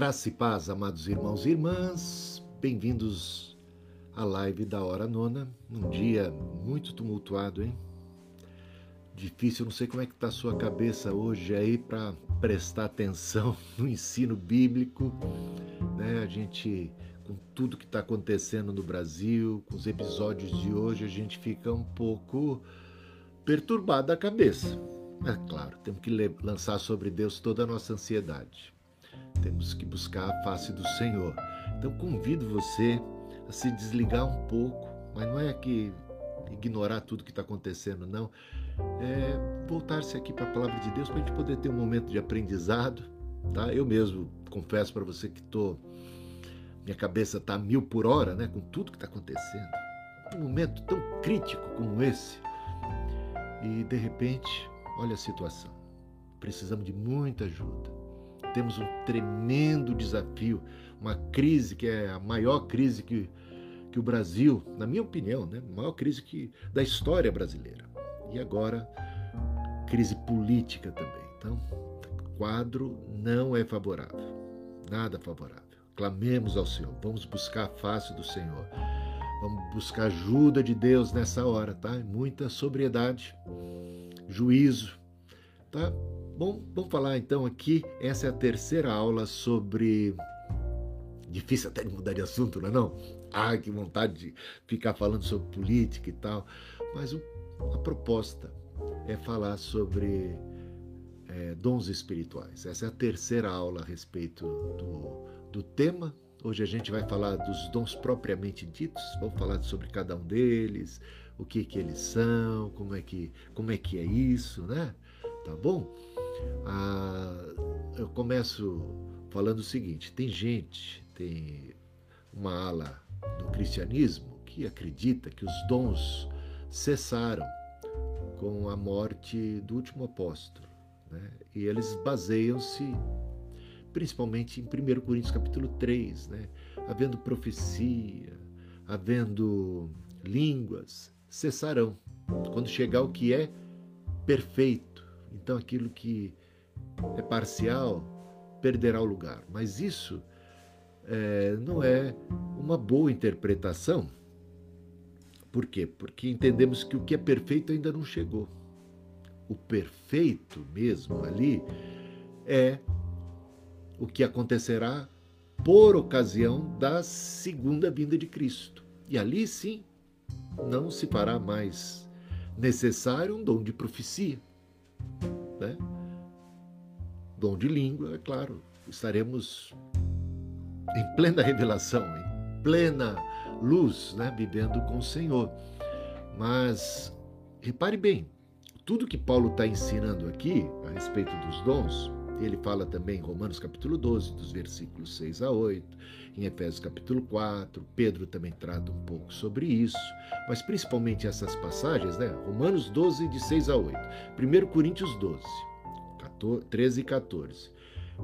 Graça e paz, amados irmãos e irmãs, bem-vindos à live da Hora Nona, num dia muito tumultuado, hein? Difícil, não sei como é que está a sua cabeça hoje aí para prestar atenção no ensino bíblico, né? A gente, com tudo que está acontecendo no Brasil, com os episódios de hoje, a gente fica um pouco perturbado a cabeça. É claro, temos que lançar sobre Deus toda a nossa ansiedade. Temos que buscar a face do Senhor. Então convido você a se desligar um pouco, mas não é que ignorar tudo que está acontecendo, não. É voltar-se aqui para a palavra de Deus para a gente poder ter um momento de aprendizado. Tá? Eu mesmo confesso para você que tô, minha cabeça está mil por hora, né, com tudo que está acontecendo. Um momento tão crítico como esse. E de repente, olha a situação. Precisamos de muita ajuda temos um tremendo desafio, uma crise que é a maior crise que, que o Brasil, na minha opinião, né, a maior crise que, da história brasileira. E agora, crise política também. Então, o quadro não é favorável, nada favorável. Clamemos ao Senhor, vamos buscar a face do Senhor. Vamos buscar ajuda de Deus nessa hora, tá? Muita sobriedade, juízo, tá? Bom, vamos falar então aqui. Essa é a terceira aula sobre. Difícil até de mudar de assunto, não é? Não? Ah, que vontade de ficar falando sobre política e tal. Mas a proposta é falar sobre é, dons espirituais. Essa é a terceira aula a respeito do, do tema. Hoje a gente vai falar dos dons propriamente ditos. Vamos falar sobre cada um deles, o que que eles são, como é que como é que é isso, né? Tá bom? Ah, eu começo falando o seguinte: tem gente, tem uma ala do cristianismo que acredita que os dons cessaram com a morte do último apóstolo. Né? E eles baseiam-se principalmente em 1 Coríntios capítulo 3, né? havendo profecia, havendo línguas, cessarão. Quando chegar o que é perfeito, então aquilo que é parcial perderá o lugar. Mas isso é, não é uma boa interpretação. Por quê? Porque entendemos que o que é perfeito ainda não chegou. O perfeito mesmo ali é o que acontecerá por ocasião da segunda vinda de Cristo. E ali sim não se fará mais necessário um dom de profecia né? Dom de língua, é claro, estaremos em plena revelação, em plena luz, né? vivendo com o Senhor. Mas repare bem, tudo que Paulo está ensinando aqui a respeito dos dons, ele fala também em Romanos capítulo 12, dos versículos 6 a 8, em Efésios capítulo 4, Pedro também trata um pouco sobre isso, mas principalmente essas passagens, né? Romanos 12, de 6 a 8, 1 Coríntios 12, 14, 13 e 14,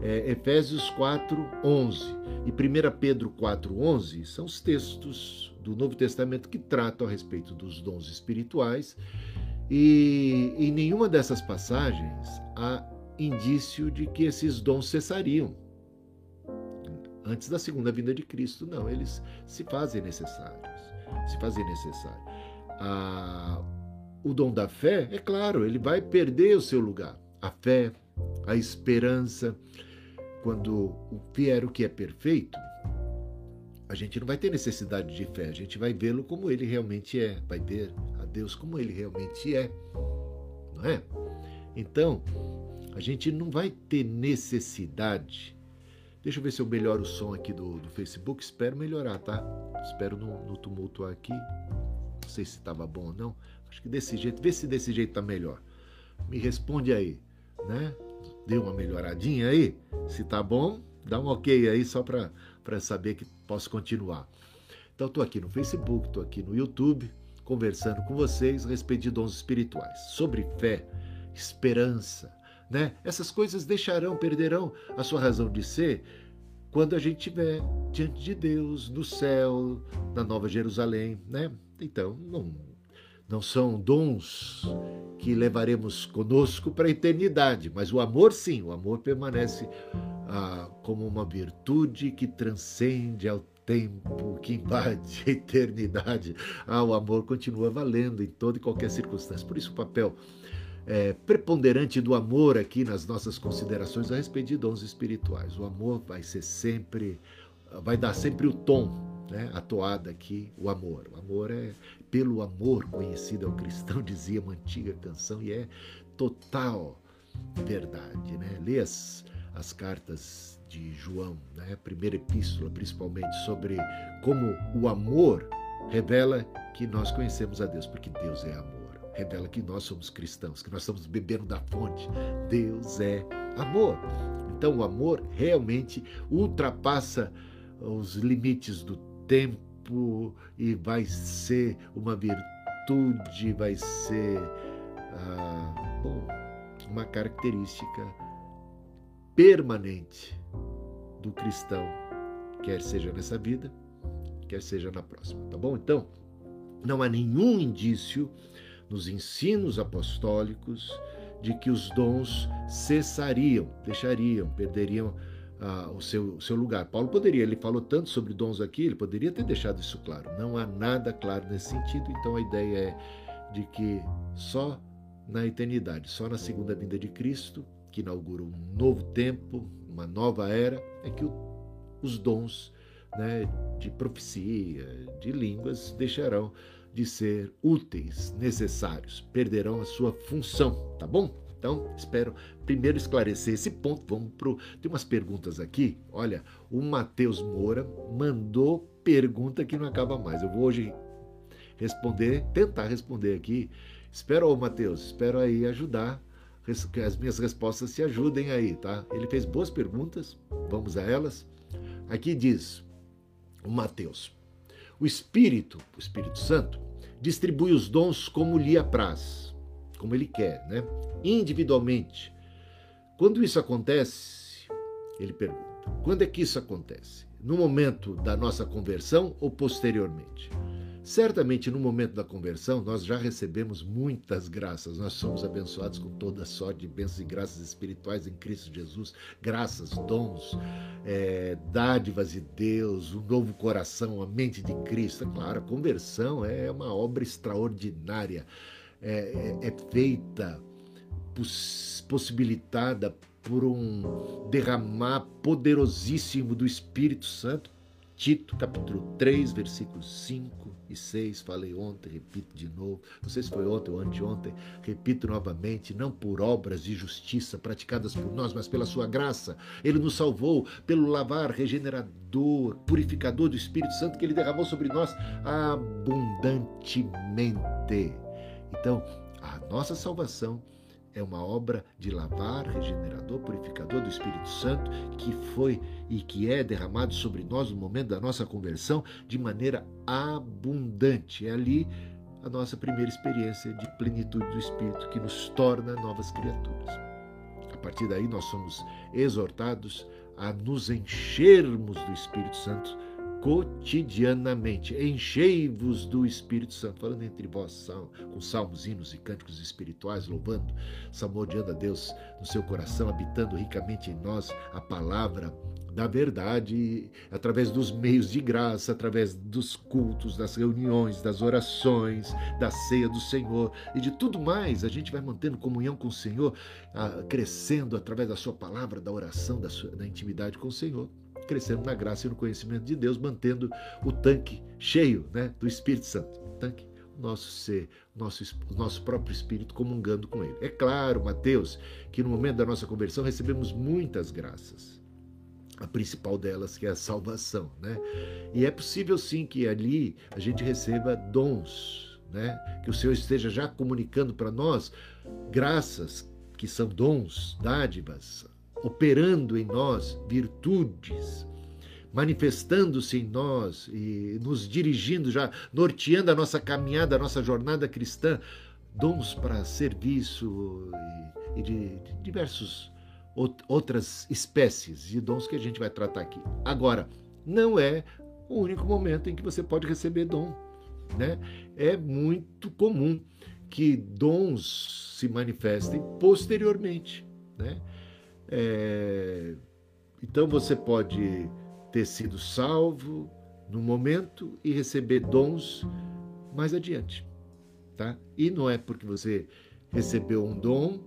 é, Efésios 4, 11 e 1 Pedro 4, 11 são os textos do Novo Testamento que tratam a respeito dos dons espirituais e em nenhuma dessas passagens há indício de que esses dons cessariam antes da segunda vinda de Cristo. Não, eles se fazem necessários. Se fazem necessários. Ah, o dom da fé, é claro, ele vai perder o seu lugar. A fé, a esperança, quando vier o que é perfeito, a gente não vai ter necessidade de fé, a gente vai vê-lo como ele realmente é, vai ver a Deus como ele realmente é, não é? Então, a gente não vai ter necessidade. Deixa eu ver se eu melhoro o som aqui do, do Facebook. Espero melhorar, tá? Espero no, no tumulto aqui. Não sei se estava bom ou não. Acho que desse jeito, vê se desse jeito tá melhor. Me responde aí, né? Deu uma melhoradinha aí? Se tá bom, dá um ok aí só para saber que posso continuar. Então, estou aqui no Facebook, estou aqui no YouTube, conversando com vocês a respeito de dons espirituais, sobre fé, esperança, né? Essas coisas deixarão, perderão a sua razão de ser quando a gente estiver diante de Deus, no céu, na Nova Jerusalém, né? Então, não, não são dons que levaremos conosco para a eternidade, mas o amor sim, o amor permanece ah, como uma virtude que transcende ao tempo, que invade a eternidade. Ah, o amor continua valendo em toda e qualquer circunstância. Por isso, o papel é, preponderante do amor aqui nas nossas considerações a respeito de dons espirituais. O amor vai ser sempre, vai dar sempre o tom, né? a toada aqui, o amor. O amor é pelo amor conhecido ao cristão, dizia uma antiga canção, e é total verdade. Né? Lê as, as cartas de João, né? primeira epístola principalmente, sobre como o amor revela que nós conhecemos a Deus, porque Deus é amor revela que nós somos cristãos, que nós estamos bebendo da fonte. Deus é amor. Então o amor realmente ultrapassa os limites do tempo e vai ser uma virtude, vai ser ah, bom, uma característica permanente do cristão, quer seja nessa vida, quer seja na próxima, tá bom? Então, não há nenhum indício nos ensinos apostólicos de que os dons cessariam, deixariam, perderiam ah, o, seu, o seu lugar. Paulo poderia, ele falou tanto sobre dons aqui, ele poderia ter deixado isso claro. Não há nada claro nesse sentido, então a ideia é de que só na eternidade, só na segunda vinda de Cristo, que inaugura um novo tempo, uma nova era, é que o, os dons né, de profecia, de línguas, deixarão de ser úteis, necessários, perderão a sua função, tá bom? Então, espero primeiro esclarecer esse ponto. Vamos pro. Tem umas perguntas aqui. Olha, o Matheus Moura mandou pergunta que não acaba mais. Eu vou hoje responder, tentar responder aqui. Espero, ô Matheus, espero aí ajudar, que as minhas respostas se ajudem aí, tá? Ele fez boas perguntas, vamos a elas. Aqui diz o Matheus: o Espírito, o Espírito Santo, distribui os dons como lhe apraz, como ele quer, né? individualmente. Quando isso acontece, ele pergunta: quando é que isso acontece? No momento da nossa conversão ou posteriormente? Certamente no momento da conversão nós já recebemos muitas graças, nós somos abençoados com toda sorte de bênçãos e graças espirituais em Cristo Jesus, graças, dons, é, dádivas de Deus, um novo coração, a mente de Cristo. É claro, a conversão é uma obra extraordinária, é, é, é feita, possibilitada por um derramar poderosíssimo do Espírito Santo. Tito, capítulo 3, versículos 5 e 6, falei ontem, repito de novo, não sei se foi ontem ou anteontem, repito novamente, não por obras de justiça praticadas por nós, mas pela sua graça. Ele nos salvou pelo lavar regenerador, purificador do Espírito Santo que ele derramou sobre nós abundantemente. Então, a nossa salvação é uma obra de lavar, regenerador, purificador do Espírito Santo que foi e que é derramado sobre nós no momento da nossa conversão de maneira abundante. É ali a nossa primeira experiência de plenitude do Espírito que nos torna novas criaturas. A partir daí nós somos exortados a nos enchermos do Espírito Santo cotidianamente. Enchei-vos do Espírito Santo, falando entre vós com salmos, hinos e cânticos espirituais, louvando, salmodiando a Deus no seu coração, habitando ricamente em nós a palavra da verdade, através dos meios de graça, através dos cultos, das reuniões, das orações, da ceia do Senhor e de tudo mais. A gente vai mantendo comunhão com o Senhor, crescendo através da Sua palavra, da oração, da, sua, da intimidade com o Senhor crescendo na graça e no conhecimento de Deus, mantendo o tanque cheio né, do Espírito Santo. Tanque, nosso ser, nosso, nosso próprio espírito comungando com ele. É claro, Mateus, que no momento da nossa conversão recebemos muitas graças. A principal delas que é a salvação, né? E é possível sim que ali a gente receba dons, né? Que o Senhor esteja já comunicando para nós graças que são dons, dádivas, operando em nós virtudes, manifestando-se em nós e nos dirigindo, já norteando a nossa caminhada, a nossa jornada cristã, dons para serviço e, e de, de diversos outras espécies de dons que a gente vai tratar aqui. Agora, não é o único momento em que você pode receber dom, né? É muito comum que dons se manifestem posteriormente, né? É, Então você pode ter sido salvo no momento e receber dons mais adiante, tá? E não é porque você recebeu um dom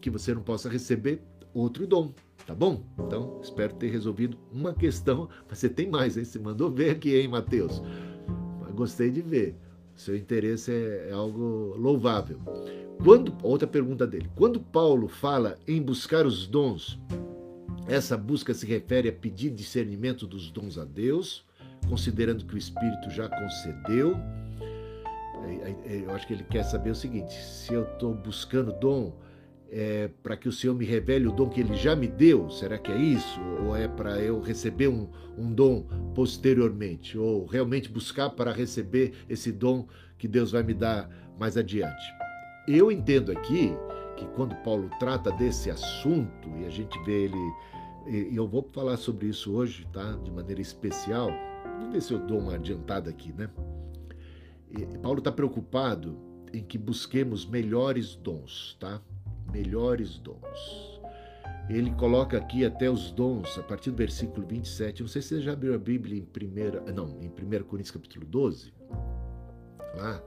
que você não possa receber outro dom, tá bom? Então, espero ter resolvido uma questão, mas você tem mais, hein? Você mandou ver aqui, hein, Mateus? Gostei de ver. Seu interesse é, é algo louvável. Quando outra pergunta dele. Quando Paulo fala em buscar os dons, essa busca se refere a pedir discernimento dos dons a Deus, considerando que o Espírito já concedeu. É, é, eu acho que ele quer saber o seguinte: se eu estou buscando dom, é para que o Senhor me revele o dom que Ele já me deu? Será que é isso? Ou é para eu receber um, um dom posteriormente? Ou realmente buscar para receber esse dom que Deus vai me dar mais adiante? Eu entendo aqui que quando Paulo trata desse assunto, e a gente vê ele, e eu vou falar sobre isso hoje, tá? De maneira especial. Vamos ver se eu dou uma adiantada aqui, né? E Paulo está preocupado em que busquemos melhores dons, tá? Melhores dons. Ele coloca aqui até os dons, a partir do versículo 27. Não sei se você já abriu a Bíblia em 1, não, em 1 Coríntios capítulo 12. Lá,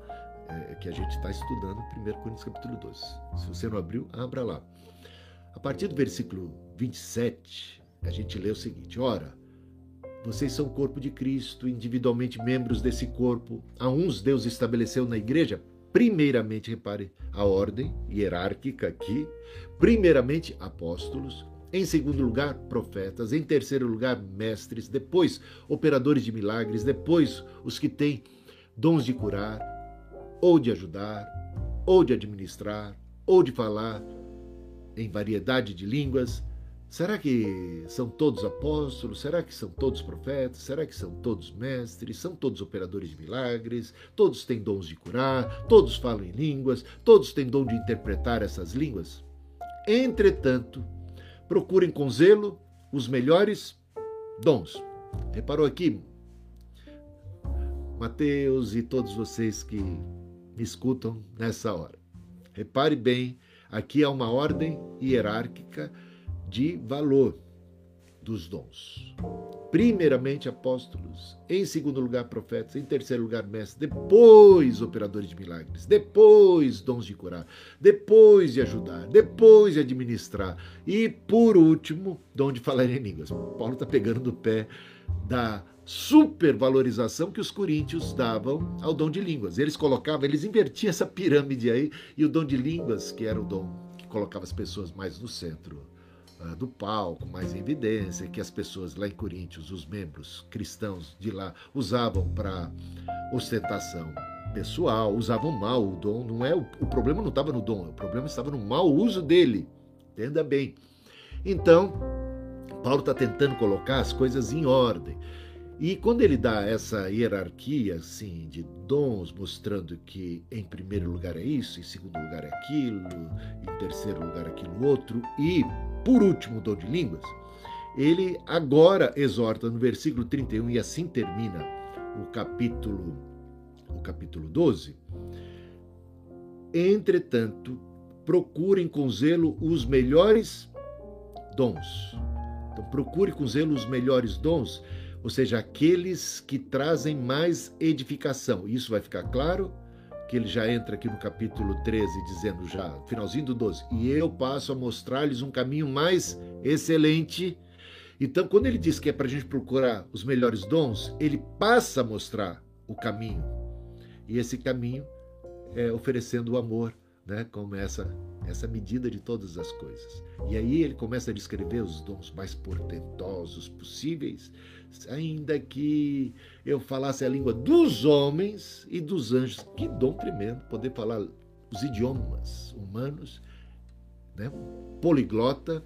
é, que a gente está estudando 1 Coríntios capítulo 12. Se você não abriu, abra lá. A partir do versículo 27, a gente lê o seguinte: Ora, vocês são o corpo de Cristo, individualmente membros desse corpo. A uns Deus estabeleceu na igreja primeiramente, repare a ordem hierárquica aqui, primeiramente apóstolos, em segundo lugar, profetas, em terceiro lugar, mestres, depois operadores de milagres, depois os que têm dons de curar, ou de ajudar, ou de administrar, ou de falar em variedade de línguas, Será que são todos apóstolos? Será que são todos profetas? Será que são todos mestres? São todos operadores de milagres? Todos têm dons de curar? Todos falam em línguas? Todos têm dom de interpretar essas línguas? Entretanto, procurem com zelo os melhores dons. Reparou aqui? Mateus e todos vocês que me escutam nessa hora. Repare bem, aqui há uma ordem hierárquica de valor dos dons. Primeiramente, apóstolos, em segundo lugar, profetas, em terceiro lugar, mestres, depois, operadores de milagres, depois, dons de curar, depois de ajudar, depois de administrar. E, por último, dom de falar em línguas. Paulo está pegando no pé da supervalorização que os coríntios davam ao dom de línguas. Eles colocavam, eles invertiam essa pirâmide aí e o dom de línguas, que era o dom que colocava as pessoas mais no centro do palco, mais em evidência, que as pessoas lá em Coríntios, os membros cristãos de lá, usavam para ostentação pessoal, usavam mal o dom. Não é o problema não estava no dom, o problema estava no mau uso dele. Entenda bem. Então, Paulo está tentando colocar as coisas em ordem. E quando ele dá essa hierarquia assim de dons, mostrando que em primeiro lugar é isso, em segundo lugar é aquilo, em terceiro lugar aquilo outro, e por último o dom de línguas, ele agora exorta no versículo 31 e assim termina o capítulo o capítulo 12. Entretanto, procurem com zelo os melhores dons. Então, procure com zelo os melhores dons ou seja, aqueles que trazem mais edificação. Isso vai ficar claro que ele já entra aqui no capítulo 13, dizendo já, finalzinho do 12, e eu passo a mostrar-lhes um caminho mais excelente. Então, quando ele diz que é para a gente procurar os melhores dons, ele passa a mostrar o caminho. E esse caminho é oferecendo o amor, né, como essa, essa medida de todas as coisas. E aí ele começa a descrever os dons mais portentosos possíveis, ainda que eu falasse a língua dos homens e dos anjos. Que dom tremendo poder falar os idiomas humanos, né? poliglota,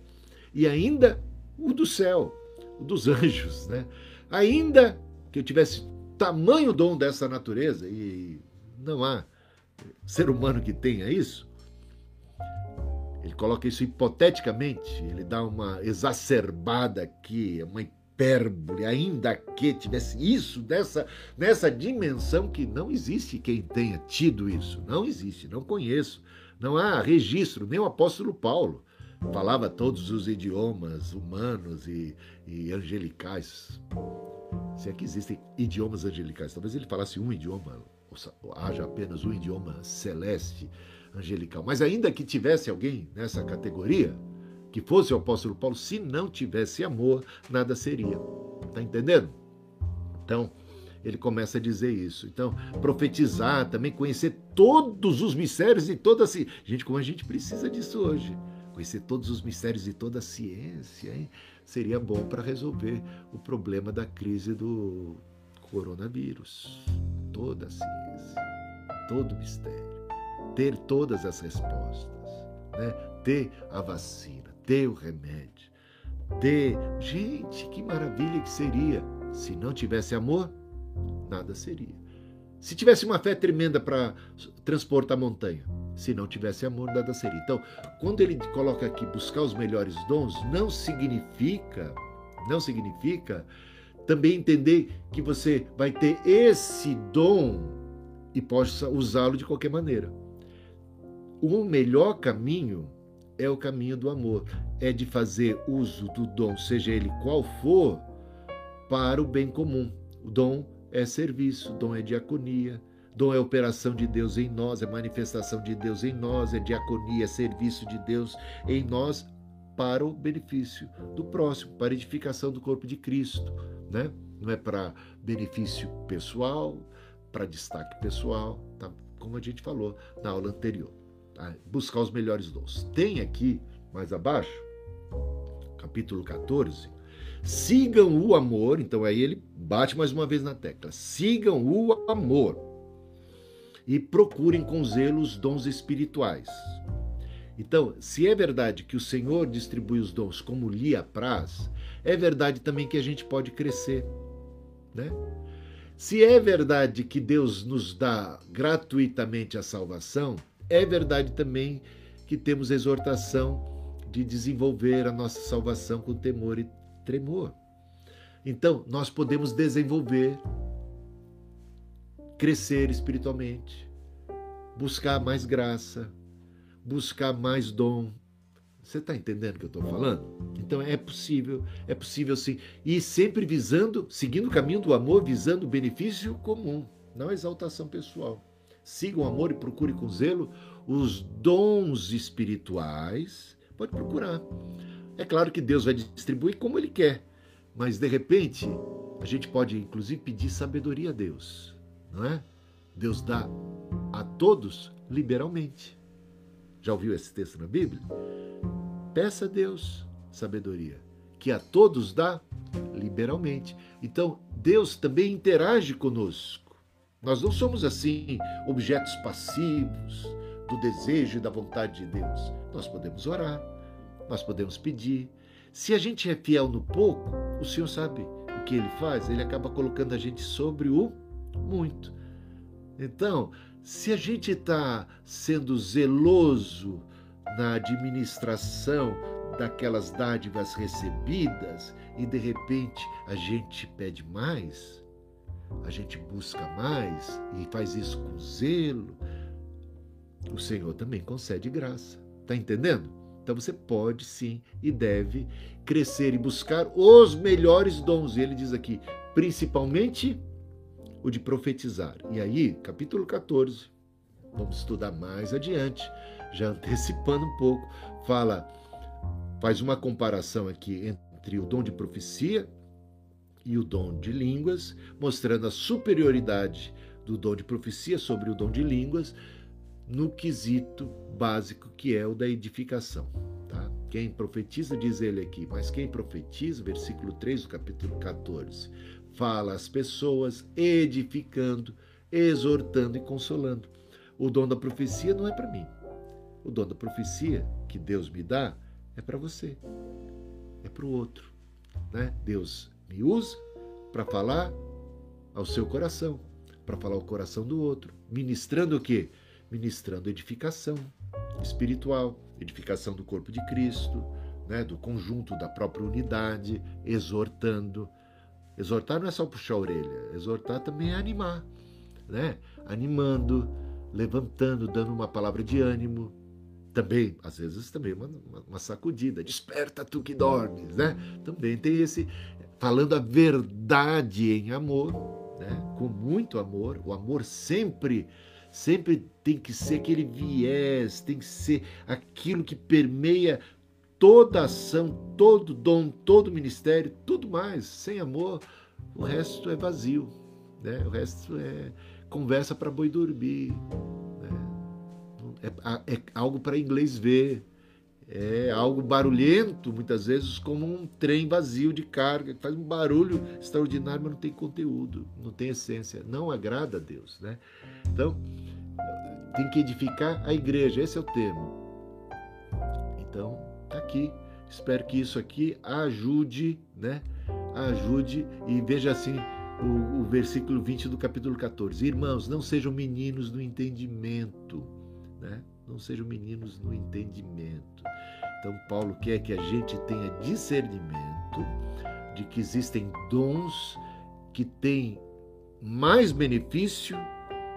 e ainda o do céu, o dos anjos. Né? Ainda que eu tivesse tamanho dom dessa natureza, e não há ser humano que tenha isso, ele coloca isso hipoteticamente, ele dá uma exacerbada aqui, uma hipérbole, ainda que tivesse isso nessa, nessa dimensão que não existe quem tenha tido isso. Não existe, não conheço. Não há registro, nem o apóstolo Paulo falava todos os idiomas humanos e, e angelicais. Se é que existem idiomas angelicais, talvez ele falasse um idioma, haja apenas um idioma celeste, angelical. Mas ainda que tivesse alguém nessa categoria, que fosse o apóstolo Paulo, se não tivesse amor, nada seria. Tá entendendo? Então, ele começa a dizer isso. Então, profetizar, também conhecer todos os mistérios e toda a ciência. Gente, como a gente precisa disso hoje. Conhecer todos os mistérios e toda a ciência, hein? Seria bom para resolver o problema da crise do coronavírus. Toda a ciência, todo o mistério. Ter todas as respostas, né? ter a vacina, ter o remédio, ter. Gente, que maravilha que seria se não tivesse amor nada seria. Se tivesse uma fé tremenda para transportar a montanha, se não tivesse amor, nada seria. Então, quando ele coloca aqui buscar os melhores dons, não significa, não significa também entender que você vai ter esse dom e possa usá-lo de qualquer maneira. O melhor caminho é o caminho do amor, é de fazer uso do dom, seja ele qual for, para o bem comum. O dom é serviço, dom é diaconia, dom é operação de Deus em nós, é manifestação de Deus em nós, é diaconia, é serviço de Deus em nós para o benefício do próximo, para a edificação do corpo de Cristo, né? Não é para benefício pessoal, para destaque pessoal, tá? como a gente falou na aula anterior. Buscar os melhores dons. Tem aqui, mais abaixo, capítulo 14, Sigam o amor, então aí ele bate mais uma vez na tecla. Sigam o amor e procurem com zelo os dons espirituais. Então, se é verdade que o Senhor distribui os dons como lhe apraz, é verdade também que a gente pode crescer, né? Se é verdade que Deus nos dá gratuitamente a salvação, é verdade também que temos exortação de desenvolver a nossa salvação com temor e tremor. Então, nós podemos desenvolver, crescer espiritualmente, buscar mais graça, buscar mais dom. Você está entendendo o que eu estou falando? Então é possível, é possível sim. E sempre visando, seguindo o caminho do amor, visando o benefício comum, não a exaltação pessoal. Siga o amor e procure com zelo os dons espirituais. Pode procurar. É claro que Deus vai distribuir como Ele quer, mas de repente a gente pode inclusive pedir sabedoria a Deus, não é? Deus dá a todos liberalmente. Já ouviu esse texto na Bíblia? Peça a Deus sabedoria, que a todos dá liberalmente. Então, Deus também interage conosco. Nós não somos assim objetos passivos do desejo e da vontade de Deus. Nós podemos orar, nós podemos pedir. Se a gente é fiel no pouco, o Senhor sabe o que ele faz, ele acaba colocando a gente sobre o muito. Então, se a gente está sendo zeloso na administração daquelas dádivas recebidas e de repente a gente pede mais, a gente busca mais e faz isso com zelo, o Senhor também concede graça. Está entendendo? Então você pode sim e deve crescer e buscar os melhores dons. E ele diz aqui, principalmente o de profetizar. E aí, capítulo 14, vamos estudar mais adiante, já antecipando um pouco, fala, faz uma comparação aqui entre o dom de profecia e o dom de línguas, mostrando a superioridade do dom de profecia sobre o dom de línguas, no quesito básico que é o da edificação. Tá? Quem profetiza, diz ele aqui, mas quem profetiza, versículo 3 do capítulo 14, fala às pessoas edificando, exortando e consolando. O dom da profecia não é para mim. O dom da profecia que Deus me dá é para você, é para o outro. Né? Deus me usa para falar ao seu coração, para falar ao coração do outro, ministrando o quê? ministrando edificação espiritual, edificação do corpo de Cristo, né, do conjunto da própria unidade, exortando. Exortar não é só puxar a orelha, exortar também é animar, né? Animando, levantando, dando uma palavra de ânimo, também, às vezes também uma, uma, sacudida, desperta tu que dormes, né? Também tem esse falando a verdade em amor, né? Com muito amor, o amor sempre sempre tem que ser aquele viés, tem que ser aquilo que permeia toda ação, todo dom, todo ministério, tudo mais. Sem amor, o resto é vazio, né? O resto é conversa para boi dormir, é, é algo para inglês ver, é algo barulhento, muitas vezes, como um trem vazio de carga, que faz um barulho extraordinário, mas não tem conteúdo, não tem essência, não agrada a Deus. Né? Então, tem que edificar a igreja, esse é o termo. Então, tá aqui. Espero que isso aqui ajude, né? Ajude e veja assim o, o versículo 20 do capítulo 14. Irmãos, não sejam meninos no entendimento né? Não sejam meninos no entendimento. Então, Paulo quer que a gente tenha discernimento de que existem dons que têm mais benefício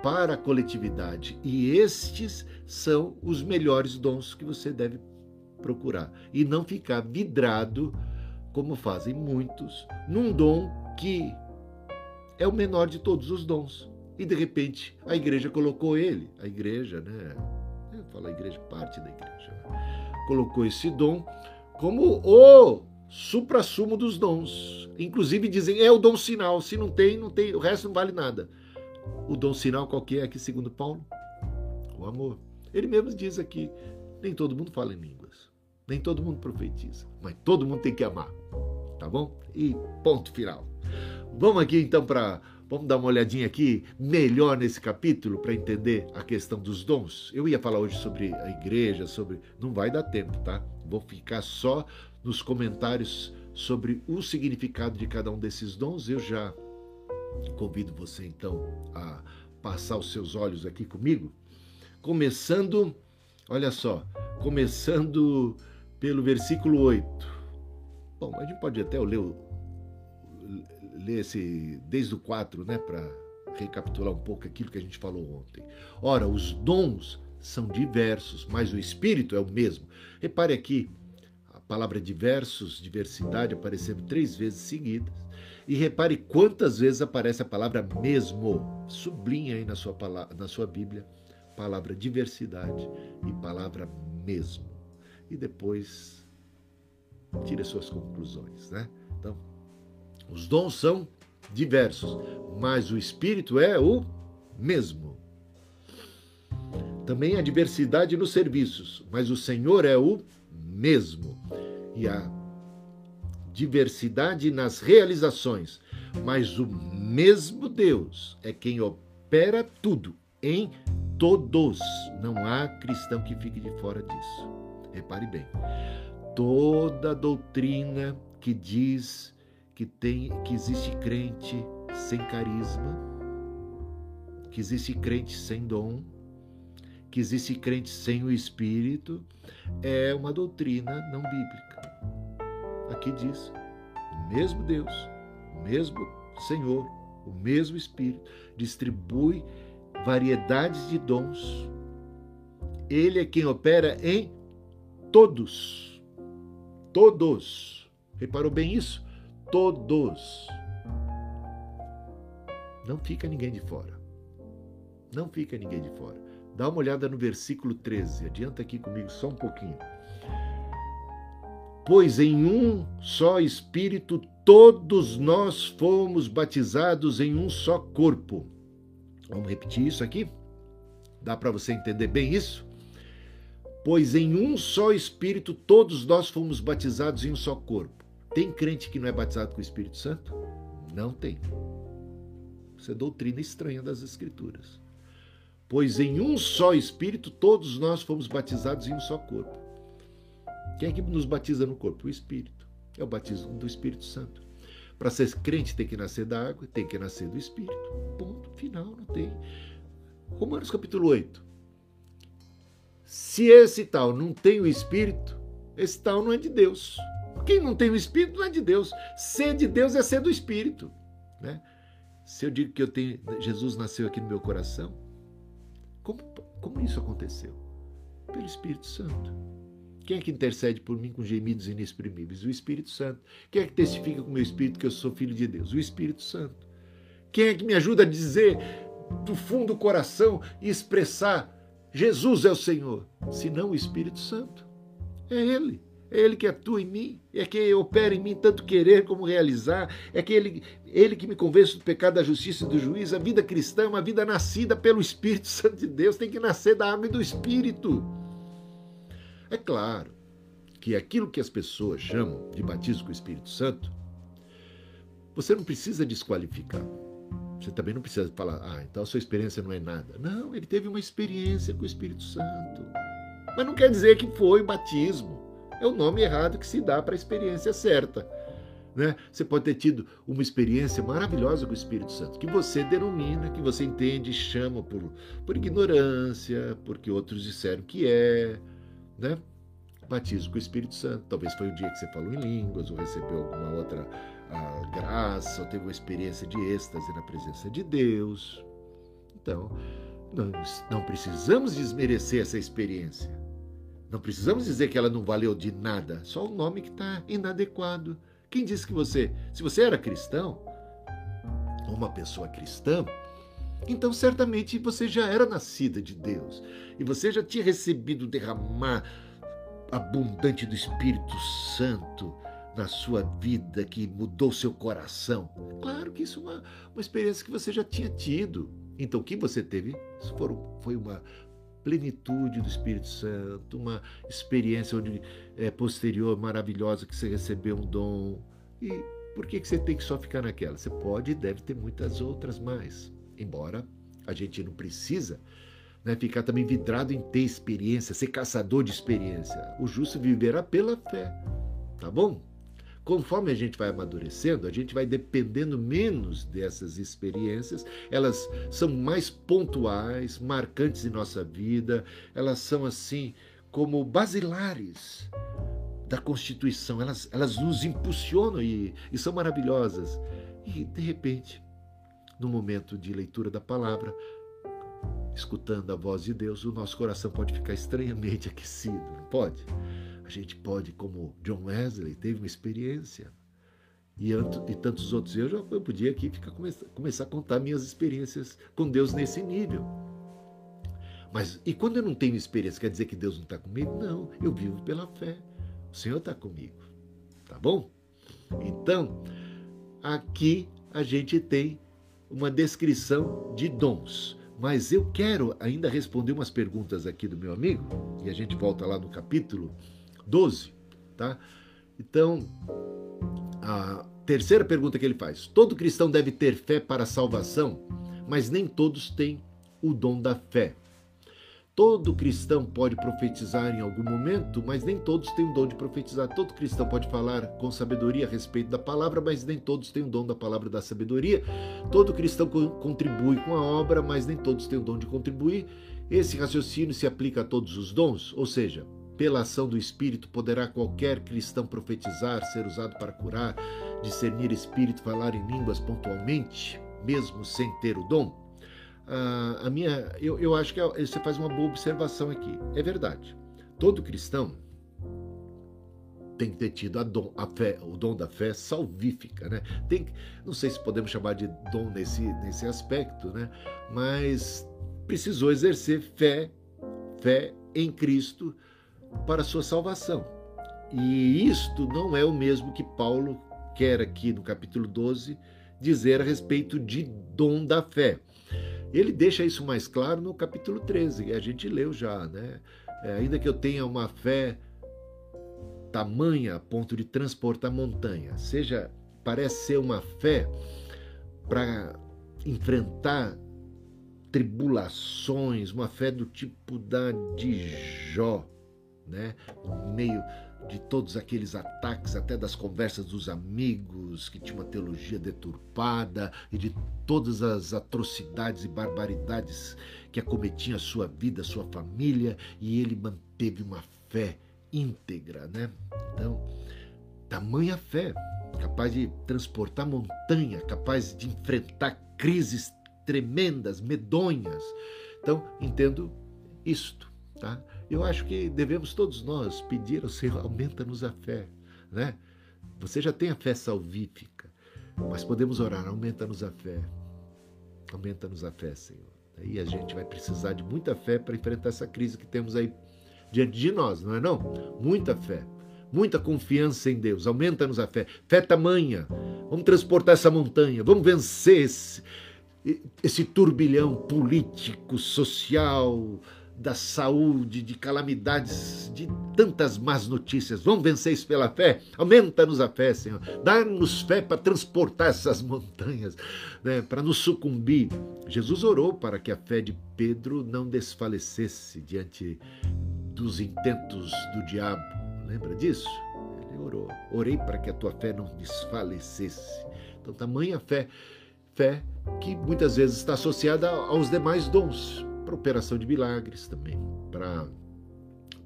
para a coletividade e estes são os melhores dons que você deve procurar e não ficar vidrado como fazem muitos num dom que é o menor de todos os dons e de repente a igreja colocou ele, a igreja, né? Fala igreja, parte da igreja. Né? Colocou esse dom como o supra-sumo dos dons. Inclusive dizem, é o dom sinal. Se não tem, não tem, o resto não vale nada. O dom sinal qual que é aqui, segundo Paulo? O amor. Ele mesmo diz aqui, nem todo mundo fala em línguas. Nem todo mundo profetiza. Mas todo mundo tem que amar. Tá bom? E ponto final. Vamos aqui então para Vamos dar uma olhadinha aqui melhor nesse capítulo para entender a questão dos dons. Eu ia falar hoje sobre a igreja, sobre. Não vai dar tempo, tá? Vou ficar só nos comentários sobre o significado de cada um desses dons. Eu já convido você então a passar os seus olhos aqui comigo. Começando, olha só, começando pelo versículo 8. Bom, a gente pode até ler o ler esse desde o 4, né, para recapitular um pouco aquilo que a gente falou ontem. Ora, os dons são diversos, mas o espírito é o mesmo. Repare aqui a palavra diversos, diversidade aparecendo três vezes seguidas. E repare quantas vezes aparece a palavra mesmo. Sublinha aí na sua, palavra, na sua Bíblia palavra diversidade e palavra mesmo. E depois tire as suas conclusões, né? Então, os dons são diversos, mas o Espírito é o mesmo. Também há diversidade nos serviços, mas o Senhor é o mesmo. E há diversidade nas realizações, mas o mesmo Deus é quem opera tudo em todos. Não há cristão que fique de fora disso. Repare bem. Toda doutrina que diz que tem que existe crente sem carisma, que existe crente sem dom, que existe crente sem o espírito, é uma doutrina não bíblica. Aqui diz: o mesmo Deus, o mesmo Senhor, o mesmo Espírito distribui variedades de dons. Ele é quem opera em todos. Todos. Reparou bem isso? Todos. Não fica ninguém de fora. Não fica ninguém de fora. Dá uma olhada no versículo 13. Adianta aqui comigo só um pouquinho. Pois em um só Espírito todos nós fomos batizados em um só corpo. Vamos repetir isso aqui? Dá para você entender bem isso? Pois em um só Espírito todos nós fomos batizados em um só corpo. Tem crente que não é batizado com o Espírito Santo? Não tem. Isso é doutrina estranha das Escrituras. Pois em um só Espírito todos nós fomos batizados em um só corpo. Quem é que nos batiza no corpo? O Espírito. É o batismo do Espírito Santo. Para ser crente tem que nascer da água, tem que nascer do Espírito. Ponto final, não tem. Romanos capítulo 8. Se esse tal não tem o Espírito, esse tal não é de Deus. Quem não tem o Espírito não é de Deus. Ser de Deus é ser do Espírito. Né? Se eu digo que eu tenho, Jesus nasceu aqui no meu coração, como, como isso aconteceu? Pelo Espírito Santo. Quem é que intercede por mim com gemidos inexprimíveis? O Espírito Santo. Quem é que testifica com o meu espírito que eu sou filho de Deus? O Espírito Santo. Quem é que me ajuda a dizer do fundo do coração e expressar Jesus é o Senhor? Senão o Espírito Santo. É Ele. É Ele que atua em mim, é que opera em mim tanto querer como realizar, é que Ele, ele que me convence do pecado, da justiça e do juízo. A vida cristã é uma vida nascida pelo Espírito Santo de Deus, tem que nascer da água e do Espírito. É claro que aquilo que as pessoas chamam de batismo com o Espírito Santo, você não precisa desqualificar. Você também não precisa falar, ah, então a sua experiência não é nada. Não, ele teve uma experiência com o Espírito Santo. Mas não quer dizer que foi batismo é o nome errado que se dá para a experiência certa. Né? Você pode ter tido uma experiência maravilhosa com o Espírito Santo, que você denomina, que você entende chama por, por ignorância, porque outros disseram que é. Né? Batismo com o Espírito Santo. Talvez foi o dia que você falou em línguas, ou recebeu alguma outra ah, graça, ou teve uma experiência de êxtase na presença de Deus. Então, nós não precisamos desmerecer essa experiência. Não precisamos dizer que ela não valeu de nada, só o nome que está inadequado. Quem disse que você, se você era cristão, uma pessoa cristã, então certamente você já era nascida de Deus e você já tinha recebido derramar abundante do Espírito Santo na sua vida que mudou seu coração. Claro que isso é uma, uma experiência que você já tinha tido. Então o que você teve foi uma plenitude do Espírito Santo, uma experiência onde é posterior maravilhosa que você recebeu um dom. E por que, que você tem que só ficar naquela? Você pode e deve ter muitas outras mais. Embora a gente não precisa né, ficar também vidrado em ter experiência, ser caçador de experiência. O justo viverá pela fé. Tá bom? Conforme a gente vai amadurecendo, a gente vai dependendo menos dessas experiências, elas são mais pontuais, marcantes em nossa vida, elas são assim como basilares da Constituição, elas, elas nos impulsionam e, e são maravilhosas. E, de repente, no momento de leitura da palavra, escutando a voz de Deus, o nosso coração pode ficar estranhamente aquecido, não pode? Gente pode, como John Wesley, teve uma experiência. E, e tantos outros. Eu já eu podia aqui ficar, começar, começar a contar minhas experiências com Deus nesse nível. Mas e quando eu não tenho experiência, quer dizer que Deus não está comigo? Não, eu vivo pela fé. O Senhor está comigo. Tá bom? Então, aqui a gente tem uma descrição de dons. Mas eu quero ainda responder umas perguntas aqui do meu amigo, e a gente volta lá no capítulo 12, tá? Então, a terceira pergunta que ele faz: todo cristão deve ter fé para a salvação, mas nem todos têm o dom da fé. Todo cristão pode profetizar em algum momento, mas nem todos têm o dom de profetizar. Todo cristão pode falar com sabedoria a respeito da palavra, mas nem todos têm o dom da palavra da sabedoria. Todo cristão contribui com a obra, mas nem todos têm o dom de contribuir. Esse raciocínio se aplica a todos os dons, ou seja, pela ação do Espírito, poderá qualquer cristão profetizar, ser usado para curar, discernir espírito, falar em línguas pontualmente, mesmo sem ter o dom? Ah, a minha, eu, eu acho que é, você faz uma boa observação aqui. É verdade. Todo cristão tem que ter tido a dom, a fé, o dom da fé salvífica, né? Tem, não sei se podemos chamar de dom nesse, nesse aspecto, né? Mas precisou exercer fé, fé em Cristo para sua salvação. E isto não é o mesmo que Paulo quer aqui no capítulo 12 dizer a respeito de dom da fé. Ele deixa isso mais claro no capítulo 13, que a gente leu já, né? É, ainda que eu tenha uma fé tamanha a ponto de transportar montanha, seja, parece ser uma fé para enfrentar tribulações, uma fé do tipo da de Jó, né? no meio de todos aqueles ataques, até das conversas dos amigos, que tinha uma teologia deturpada, e de todas as atrocidades e barbaridades que acometiam a sua vida, a sua família, e ele manteve uma fé íntegra, né? Então, tamanha fé, capaz de transportar montanha, capaz de enfrentar crises tremendas, medonhas. Então, entendo isto, tá? Eu acho que devemos todos nós pedir ao Senhor, aumenta-nos a fé, né? Você já tem a fé salvífica, mas podemos orar, aumenta-nos a fé. Aumenta-nos a fé, Senhor. Aí a gente vai precisar de muita fé para enfrentar essa crise que temos aí diante de nós, não é não? Muita fé, muita confiança em Deus. Aumenta-nos a fé. Fé tamanha. Vamos transportar essa montanha, vamos vencer esse, esse turbilhão político, social, da saúde, de calamidades, de tantas más notícias. Vamos vencer isso pela fé? Aumenta-nos a fé, Senhor. Dá-nos fé para transportar essas montanhas, né? para nos sucumbir. Jesus orou para que a fé de Pedro não desfalecesse diante dos intentos do diabo. Lembra disso? Ele orou. Orei para que a tua fé não desfalecesse. Então, tamanha fé, fé que muitas vezes está associada aos demais dons para operação de milagres também, para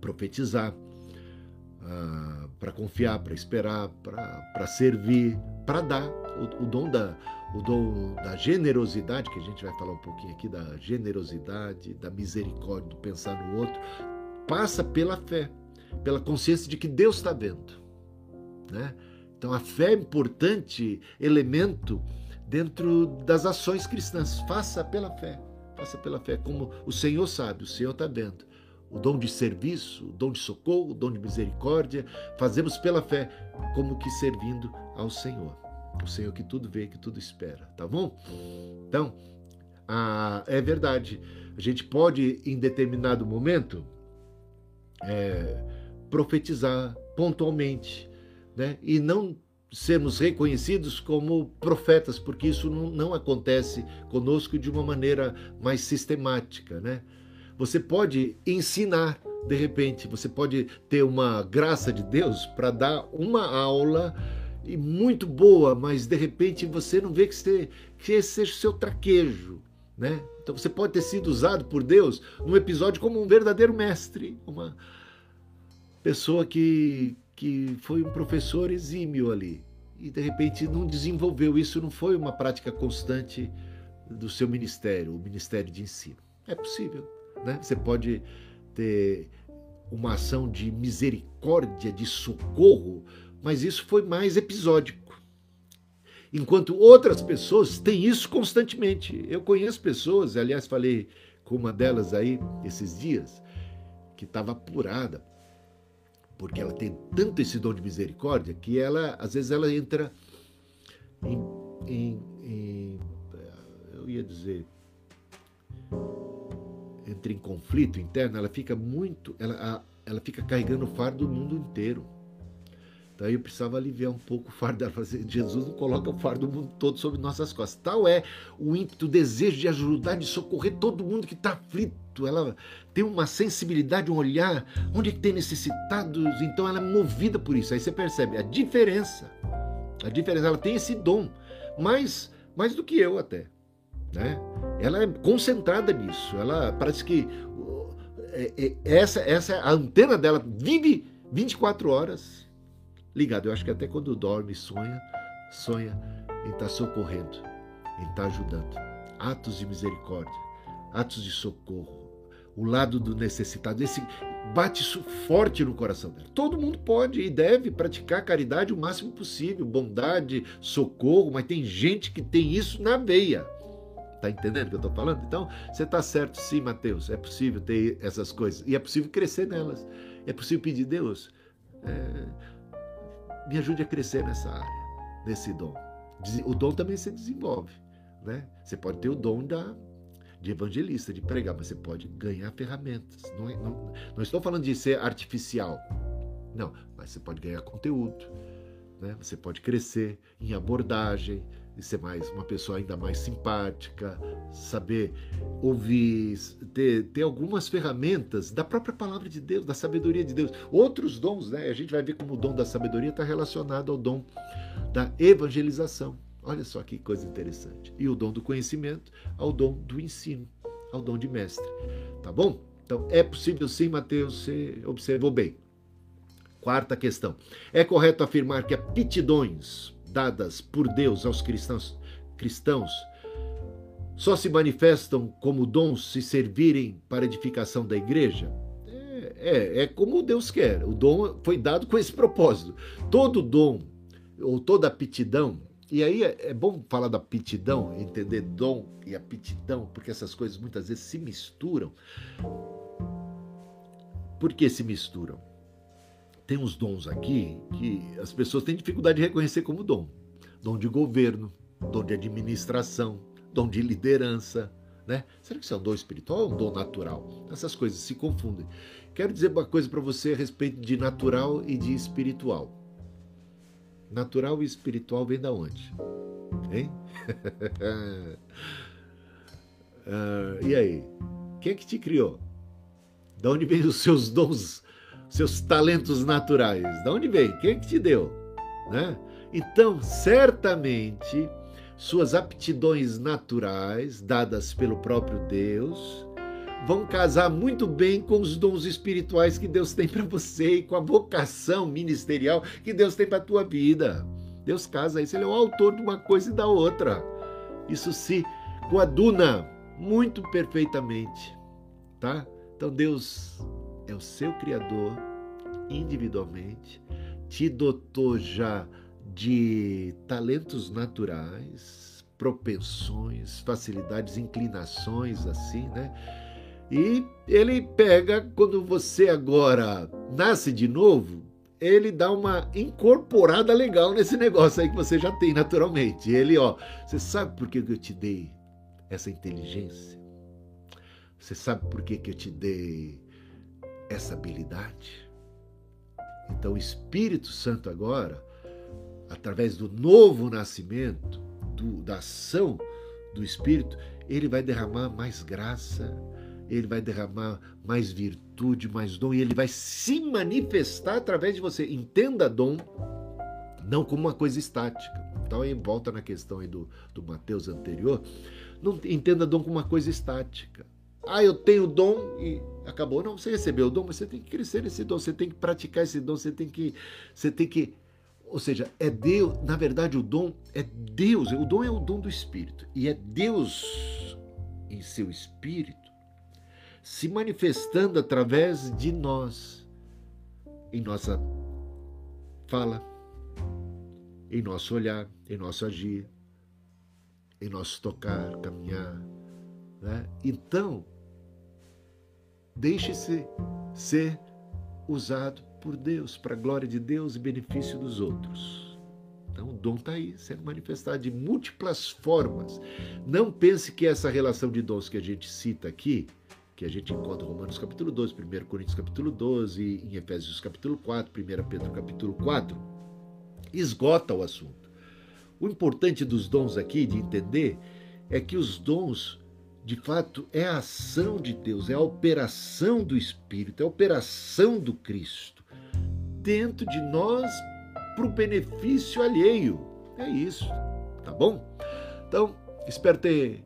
profetizar, uh, para confiar, para esperar, para servir, para dar o, o, dom da o dom da generosidade que a gente vai falar um pouquinho aqui da generosidade, da misericórdia, do pensar no outro, passa pela fé, pela consciência de que Deus está vendo, né? Então a fé é importante elemento dentro das ações cristãs. Faça pela fé. Faça pela fé, como o Senhor sabe, o Senhor está vendo. O dom de serviço, o dom de socorro, o dom de misericórdia, fazemos pela fé, como que servindo ao Senhor. O Senhor que tudo vê, que tudo espera, tá bom? Então, ah, é verdade. A gente pode, em determinado momento, é, profetizar pontualmente, né? E não sermos reconhecidos como profetas, porque isso não, não acontece conosco de uma maneira mais sistemática, né? Você pode ensinar, de repente, você pode ter uma graça de Deus para dar uma aula e muito boa, mas de repente você não vê que, você, que esse seja o seu traquejo, né? Então você pode ter sido usado por Deus num episódio como um verdadeiro mestre, uma pessoa que, que foi um professor exímio ali e de repente não desenvolveu isso, não foi uma prática constante do seu ministério, o ministério de ensino. É possível, né? Você pode ter uma ação de misericórdia, de socorro, mas isso foi mais episódico. Enquanto outras pessoas têm isso constantemente. Eu conheço pessoas, aliás, falei com uma delas aí esses dias, que estava apurada porque ela tem tanto esse dom de misericórdia que ela, às vezes, ela entra em, em, em eu ia dizer, entra em conflito interno, ela fica muito, ela, ela fica carregando o fardo do mundo inteiro. Daí eu precisava aliviar um pouco o fardo dela. Assim, Jesus não coloca o fardo do mundo todo sobre nossas costas. Tal é o ímpeto, o desejo de ajudar, de socorrer todo mundo que está aflito. Ela tem uma sensibilidade, um olhar, onde é que tem necessitados, então ela é movida por isso. Aí você percebe a diferença. A diferença, ela tem esse dom, mais, mais do que eu até. Né? Ela é concentrada nisso. Ela parece que é, é, essa, essa a antena dela vive 24 horas ligado. Eu acho que até quando dorme, sonha, sonha em estar tá socorrendo, em estar tá ajudando. Atos de misericórdia, atos de socorro, o lado do necessitado. Esse bate isso forte no coração dela. Todo mundo pode e deve praticar caridade o máximo possível, bondade, socorro, mas tem gente que tem isso na veia. Tá entendendo o que eu estou falando? Então, você está certo, sim, Mateus. É possível ter essas coisas e é possível crescer nelas. É possível pedir Deus. É, me ajude a crescer nessa área, nesse dom. O dom também se desenvolve. Né? Você pode ter o dom da, de evangelista, de pregar, mas você pode ganhar ferramentas. Não, é, não, não estou falando de ser artificial. Não, mas você pode ganhar conteúdo. Né? Você pode crescer em abordagem, e ser mais uma pessoa ainda mais simpática, saber ouvir, ter, ter algumas ferramentas da própria palavra de Deus, da sabedoria de Deus. Outros dons, né? A gente vai ver como o dom da sabedoria está relacionado ao dom da evangelização. Olha só que coisa interessante. E o dom do conhecimento ao dom do ensino, ao dom de mestre. Tá bom? Então é possível sim, Mateus, você observou bem. Quarta questão. É correto afirmar que aptidões dadas por Deus aos cristãos, cristãos só se manifestam como dons se servirem para edificação da igreja? É, é, é como Deus quer. O dom foi dado com esse propósito. Todo dom, ou toda aptidão, e aí é, é bom falar da aptidão, entender dom e aptidão, porque essas coisas muitas vezes se misturam. Por que se misturam? Tem uns dons aqui que as pessoas têm dificuldade de reconhecer como dom. Dom de governo, dom de administração, dom de liderança, né? Será que isso é um dom espiritual ou um dom natural? Essas coisas se confundem. Quero dizer uma coisa para você a respeito de natural e de espiritual. Natural e espiritual vem da onde? Hein? uh, e aí? Quem é que te criou? Da onde vêm os seus dons, seus talentos naturais? Da onde vem? Quem é que te deu? Né? Então, certamente, suas aptidões naturais, dadas pelo próprio Deus, vão casar muito bem com os dons espirituais que Deus tem para você e com a vocação ministerial que Deus tem para a tua vida. Deus casa isso, ele é o autor de uma coisa e da outra. Isso se coaduna muito perfeitamente, tá? Então Deus é o seu criador individualmente, te dotou já de talentos naturais, propensões, facilidades, inclinações, assim, né? E ele pega, quando você agora nasce de novo, ele dá uma incorporada legal nesse negócio aí que você já tem naturalmente. Ele, ó, você sabe por que eu te dei essa inteligência? Você sabe por que, que eu te dei essa habilidade? Então, o Espírito Santo agora através do novo nascimento, do, da ação do Espírito, ele vai derramar mais graça, ele vai derramar mais virtude, mais dom, e ele vai se manifestar através de você. Entenda dom não como uma coisa estática. Então aí volta na questão aí do, do Mateus anterior. Não entenda dom como uma coisa estática. Ah, eu tenho dom e acabou. Não, você recebeu o dom, mas você tem que crescer nesse dom, você tem que praticar esse dom, você tem que, você tem que ou seja, é Deus, na verdade o dom é Deus, o dom é o dom do Espírito. E é Deus em seu Espírito se manifestando através de nós, em nossa fala, em nosso olhar, em nosso agir, em nosso tocar, caminhar. Né? Então, deixe-se ser usado por Deus, para a glória de Deus e benefício dos outros. Então, o dom está aí, sendo manifestado de múltiplas formas. Não pense que essa relação de dons que a gente cita aqui, que a gente encontra em Romanos capítulo 12, 1 Coríntios capítulo 12, em Efésios capítulo 4, 1 Pedro capítulo 4, esgota o assunto. O importante dos dons aqui, de entender, é que os dons de fato, é a ação de Deus, é a operação do Espírito, é a operação do Cristo dentro de nós para o benefício alheio. É isso, tá bom? Então, espero ter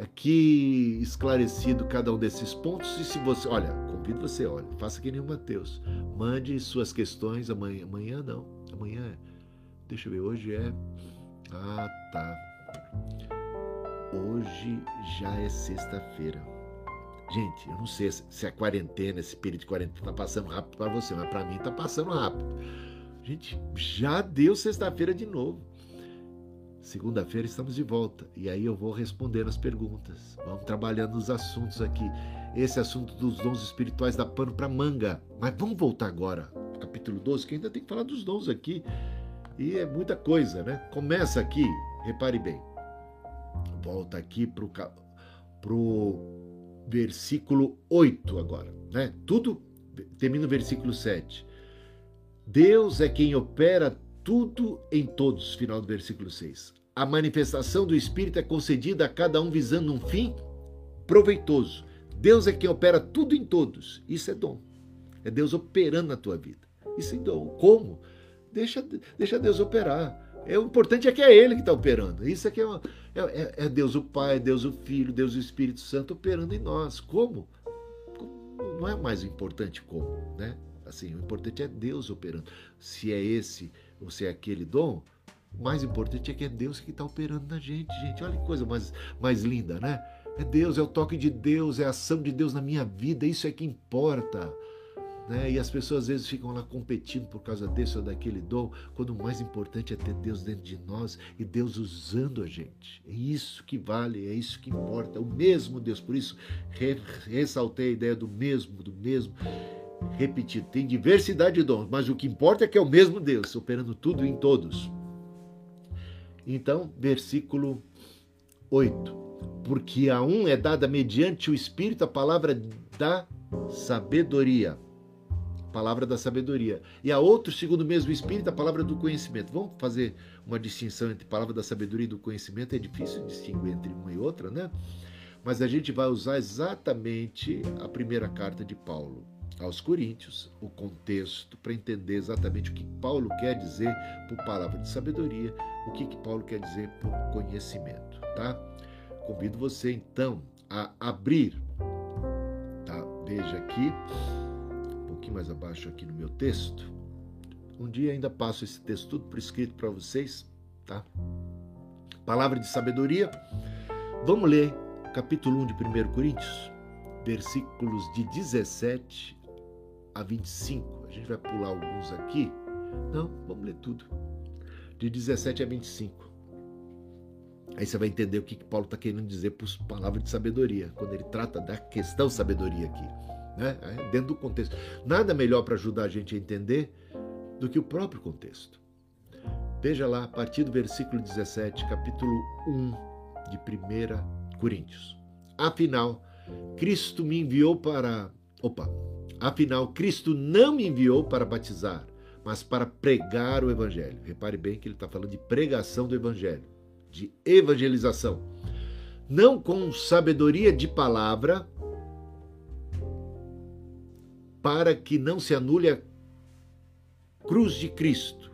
aqui esclarecido cada um desses pontos. E se você, olha, convido você, olha, faça que nem o Mateus. Mande suas questões amanhã. Amanhã não. Amanhã é. Deixa eu ver, hoje é. Ah, tá. Hoje já é sexta-feira. Gente, eu não sei se a quarentena, esse período de quarentena está passando rápido para você, mas para mim está passando rápido. Gente, já deu sexta-feira de novo. Segunda-feira estamos de volta e aí eu vou respondendo as perguntas. Vamos trabalhando os assuntos aqui. Esse assunto dos dons espirituais dá pano para manga. Mas vamos voltar agora, capítulo 12, que ainda tem que falar dos dons aqui. E é muita coisa, né? Começa aqui, repare bem. Volta aqui para o versículo 8 agora, né? Tudo termina o versículo 7. Deus é quem opera tudo em todos, final do versículo 6. A manifestação do Espírito é concedida a cada um visando um fim proveitoso. Deus é quem opera tudo em todos. Isso é dom. É Deus operando na tua vida. Isso é dom. Como? Deixa, deixa Deus operar. É, o importante é que é Ele que está operando. Isso aqui é, uma, é, é, é, Deus o Pai, Deus o Filho, Deus o Espírito Santo operando em nós. Como? Não é mais importante como, né? Assim, o importante é Deus operando. Se é esse ou se é aquele dom, o mais importante é que é Deus que está operando na gente, gente. Olha que coisa mais, mais linda, né? É Deus, é o toque de Deus, é a ação de Deus na minha vida, isso é que importa. Né? E as pessoas às vezes ficam lá competindo por causa desse ou daquele dom, quando o mais importante é ter Deus dentro de nós e Deus usando a gente. É isso que vale, é isso que importa, é o mesmo Deus. Por isso, re ressaltei a ideia do mesmo, do mesmo. Repetido, tem diversidade de dons, mas o que importa é que é o mesmo Deus, operando tudo em todos. Então, versículo 8. Porque a um é dada mediante o Espírito a palavra da sabedoria palavra da sabedoria. E a outro, segundo o mesmo Espírito, a palavra do conhecimento. Vamos fazer uma distinção entre palavra da sabedoria e do conhecimento. É difícil distinguir entre uma e outra, né? Mas a gente vai usar exatamente a primeira carta de Paulo aos Coríntios, o contexto, para entender exatamente o que Paulo quer dizer por palavra de sabedoria, o que, que Paulo quer dizer por conhecimento, tá? Convido você então a abrir, tá? Veja aqui pouquinho mais abaixo aqui no meu texto. Um dia ainda passo esse texto tudo por escrito para vocês, tá? Palavra de sabedoria. Vamos ler capítulo 1 de 1 Coríntios, versículos de 17 a 25. A gente vai pular alguns aqui. Não, vamos ler tudo. De 17 a 25. Aí você vai entender o que Paulo está querendo dizer por palavra de sabedoria, quando ele trata da questão sabedoria aqui né? É, dentro do contexto. Nada melhor para ajudar a gente a entender do que o próprio contexto. Veja lá, a partir do versículo 17, capítulo 1 de 1 Coríntios. Afinal, Cristo me enviou para. Opa! Afinal, Cristo não me enviou para batizar, mas para pregar o Evangelho. Repare bem que ele está falando de pregação do Evangelho, de evangelização. Não com sabedoria de palavra, para que não se anule a cruz de Cristo.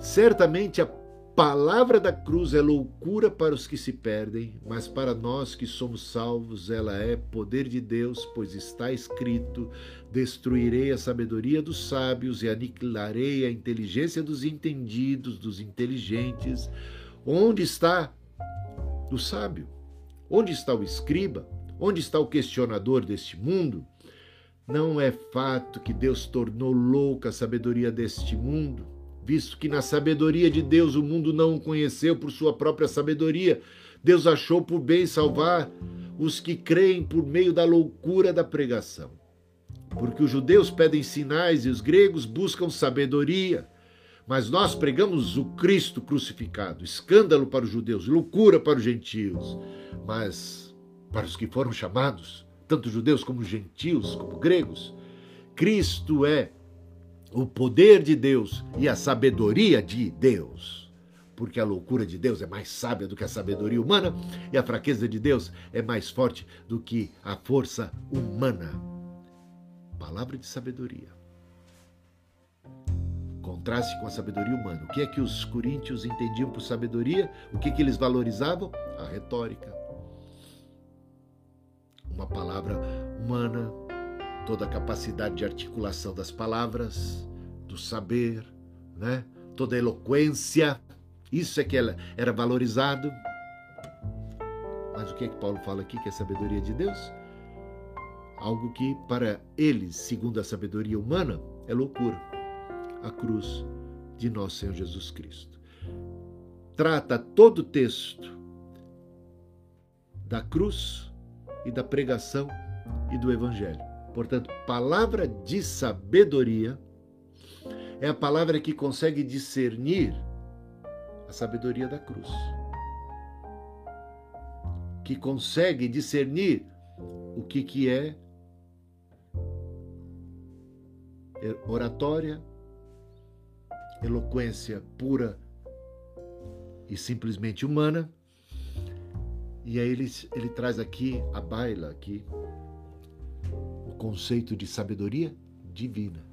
Certamente a palavra da cruz é loucura para os que se perdem, mas para nós que somos salvos, ela é poder de Deus, pois está escrito: Destruirei a sabedoria dos sábios e aniquilarei a inteligência dos entendidos, dos inteligentes. Onde está o sábio? Onde está o escriba? Onde está o questionador deste mundo? Não é fato que Deus tornou louca a sabedoria deste mundo, visto que na sabedoria de Deus o mundo não o conheceu por sua própria sabedoria. Deus achou por bem salvar os que creem por meio da loucura da pregação. Porque os judeus pedem sinais e os gregos buscam sabedoria. Mas nós pregamos o Cristo crucificado, escândalo para os judeus, loucura para os gentios. Mas para os que foram chamados, tanto judeus como gentios, como gregos. Cristo é o poder de Deus e a sabedoria de Deus. Porque a loucura de Deus é mais sábia do que a sabedoria humana e a fraqueza de Deus é mais forte do que a força humana. Palavra de sabedoria. Contraste com a sabedoria humana. O que é que os coríntios entendiam por sabedoria? O que, é que eles valorizavam? A retórica, uma palavra humana, toda a capacidade de articulação das palavras, do saber, né? toda a eloquência, isso é que ela era valorizado. Mas o que é que Paulo fala aqui que é sabedoria de Deus? Algo que para eles, segundo a sabedoria humana, é loucura. A cruz de nosso Senhor Jesus Cristo. Trata todo o texto da cruz e da pregação e do evangelho. Portanto, palavra de sabedoria é a palavra que consegue discernir a sabedoria da cruz. Que consegue discernir o que, que é oratória, eloquência pura e simplesmente humana e aí ele, ele traz aqui a baila aqui o conceito de sabedoria divina.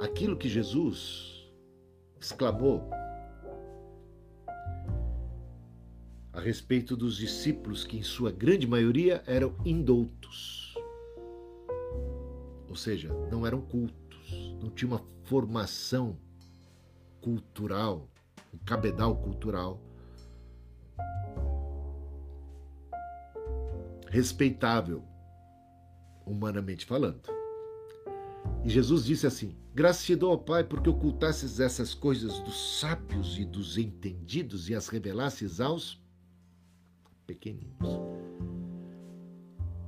Aquilo que Jesus exclamou a respeito dos discípulos que em sua grande maioria eram indoutos. Ou seja, não eram cultos, não tinha uma formação cultural, um cabedal cultural respeitável. humanamente falando. E Jesus disse assim: te dou, Pai, porque ocultasses essas coisas dos sábios e dos entendidos e as revelasses aos pequeninos.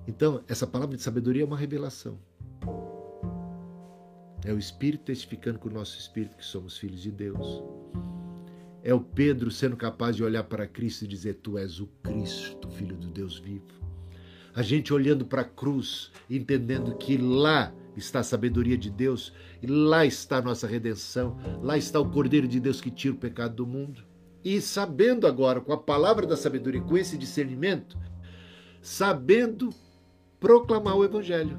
Então, essa palavra de sabedoria é uma revelação. É o Espírito testificando com o nosso Espírito que somos filhos de Deus. É o Pedro sendo capaz de olhar para Cristo e dizer: Tu és o Cristo, Filho do Deus vivo. A gente olhando para a cruz, entendendo que lá está a sabedoria de Deus e lá está a nossa redenção, lá está o Cordeiro de Deus que tira o pecado do mundo. E sabendo agora, com a palavra da sabedoria, com esse discernimento, sabendo proclamar o Evangelho,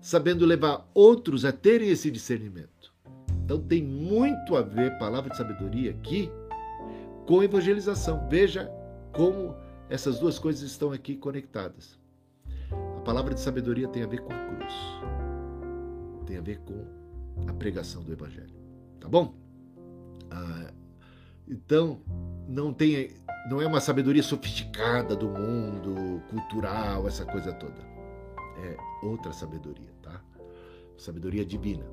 sabendo levar outros a terem esse discernimento. Então tem muito a ver, palavra de sabedoria aqui, com evangelização. Veja como essas duas coisas estão aqui conectadas. Palavra de sabedoria tem a ver com a cruz, tem a ver com a pregação do Evangelho. Tá bom? Ah, então, não tem, não é uma sabedoria sofisticada do mundo, cultural, essa coisa toda. É outra sabedoria, tá? Sabedoria divina.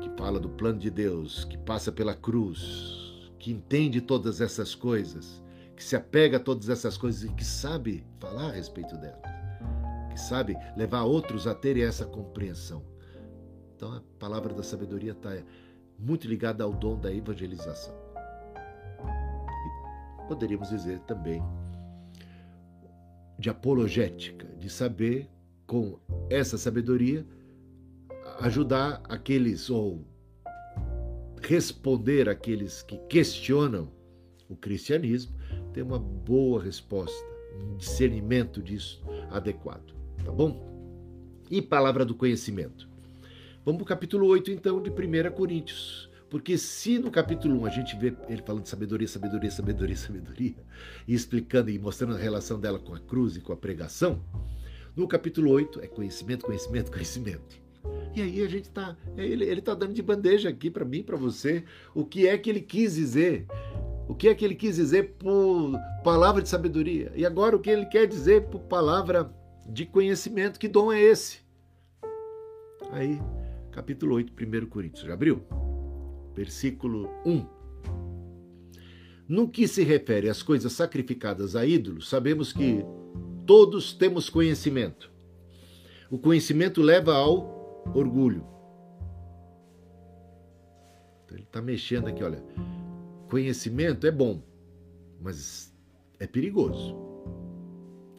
Que fala do plano de Deus, que passa pela cruz, que entende todas essas coisas, que se apega a todas essas coisas e que sabe falar a respeito delas, que sabe levar outros a terem essa compreensão. Então a palavra da sabedoria está muito ligada ao dom da evangelização. E poderíamos dizer também de apologética, de saber com essa sabedoria ajudar aqueles ou responder aqueles que questionam o cristianismo, ter uma boa resposta, um discernimento disso adequado, tá bom? E palavra do conhecimento. Vamos para o capítulo 8, então, de 1 Coríntios. Porque se no capítulo 1 a gente vê ele falando de sabedoria, sabedoria, sabedoria, sabedoria, e explicando e mostrando a relação dela com a cruz e com a pregação, no capítulo 8 é conhecimento, conhecimento, conhecimento. E aí a gente está, ele está dando de bandeja aqui para mim, para você, o que é que ele quis dizer. O que é que ele quis dizer por palavra de sabedoria? E agora o que ele quer dizer por palavra de conhecimento? Que dom é esse? Aí capítulo 8, 1 Coríntios. Já abriu? Versículo 1. No que se refere às coisas sacrificadas a ídolos, sabemos que todos temos conhecimento. O conhecimento leva ao orgulho. Então, ele está mexendo aqui, olha. Conhecimento é bom, mas é perigoso.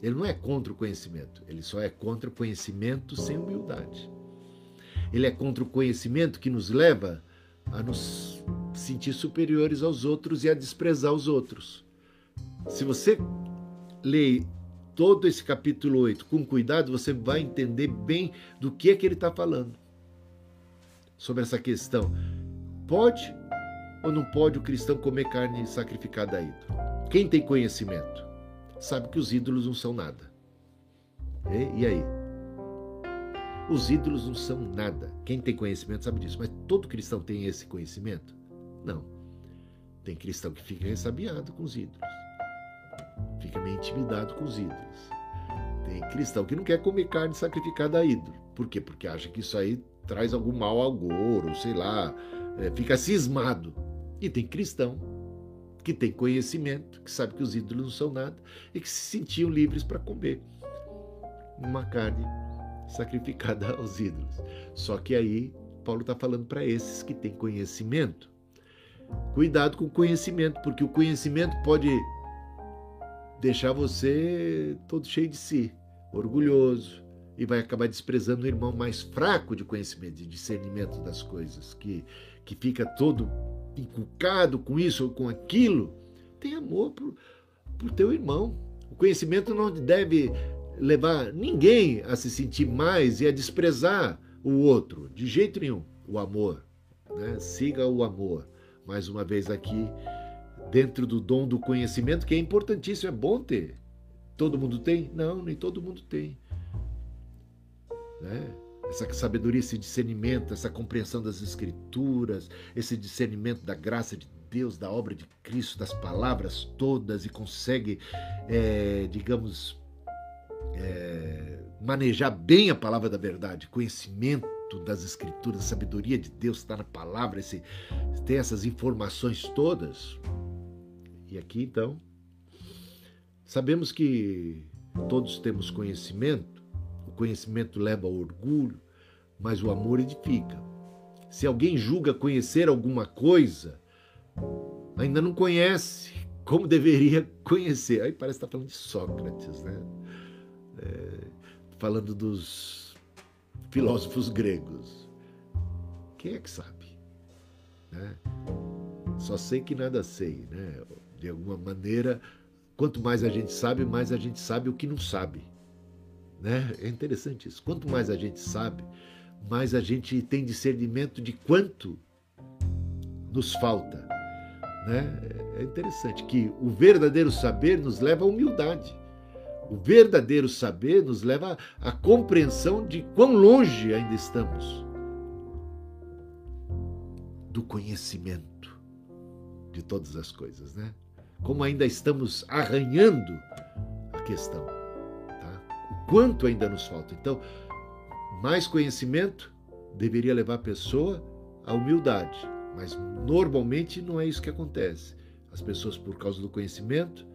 Ele não é contra o conhecimento, ele só é contra o conhecimento sem humildade. Ele é contra o conhecimento que nos leva a nos sentir superiores aos outros e a desprezar os outros. Se você lê todo esse capítulo 8 com cuidado, você vai entender bem do que é que ele está falando sobre essa questão. Pode ou não pode o cristão comer carne sacrificada a ídolo? Quem tem conhecimento sabe que os ídolos não são nada. E, e aí? Os ídolos não são nada. Quem tem conhecimento sabe disso. Mas todo cristão tem esse conhecimento? Não. Tem cristão que fica ressabiado com os ídolos. Fica meio intimidado com os ídolos. Tem cristão que não quer comer carne sacrificada a ídolo. Por quê? Porque acha que isso aí traz algum mal ao goro, sei lá, é, fica cismado. E tem cristão que tem conhecimento, que sabe que os ídolos não são nada e que se sentiam livres para comer uma carne sacrificada aos ídolos. Só que aí Paulo está falando para esses que têm conhecimento. Cuidado com o conhecimento, porque o conhecimento pode deixar você todo cheio de si, orgulhoso, e vai acabar desprezando o irmão mais fraco de conhecimento, de discernimento das coisas, que, que fica todo inculcado com isso ou com aquilo. Tem amor por, por teu irmão. O conhecimento não deve levar ninguém a se sentir mais e a desprezar o outro, de jeito nenhum. O amor, né? siga o amor. Mais uma vez aqui, dentro do dom do conhecimento, que é importantíssimo, é bom ter. Todo mundo tem? Não, nem todo mundo tem. Né? Essa sabedoria, esse discernimento, essa compreensão das Escrituras, esse discernimento da graça de Deus, da obra de Cristo, das palavras todas e consegue, é, digamos, é, manejar bem a palavra da verdade, conhecimento das escrituras, sabedoria de Deus está na palavra, esse, tem essas informações todas. E aqui então, sabemos que todos temos conhecimento, conhecimento leva ao orgulho, mas o amor edifica. Se alguém julga conhecer alguma coisa, ainda não conhece como deveria conhecer. Aí parece que está falando de Sócrates, né? É, falando dos filósofos gregos. Quem é que sabe? Né? Só sei que nada sei, né? De alguma maneira, quanto mais a gente sabe, mais a gente sabe o que não sabe. Né? É interessante isso. Quanto mais a gente sabe, mais a gente tem discernimento de quanto nos falta. Né? É interessante que o verdadeiro saber nos leva à humildade. O verdadeiro saber nos leva à compreensão de quão longe ainda estamos do conhecimento de todas as coisas, né? Como ainda estamos arranhando a questão, quanto ainda nos falta. Então, mais conhecimento deveria levar a pessoa à humildade, mas normalmente não é isso que acontece. As pessoas, por causa do conhecimento,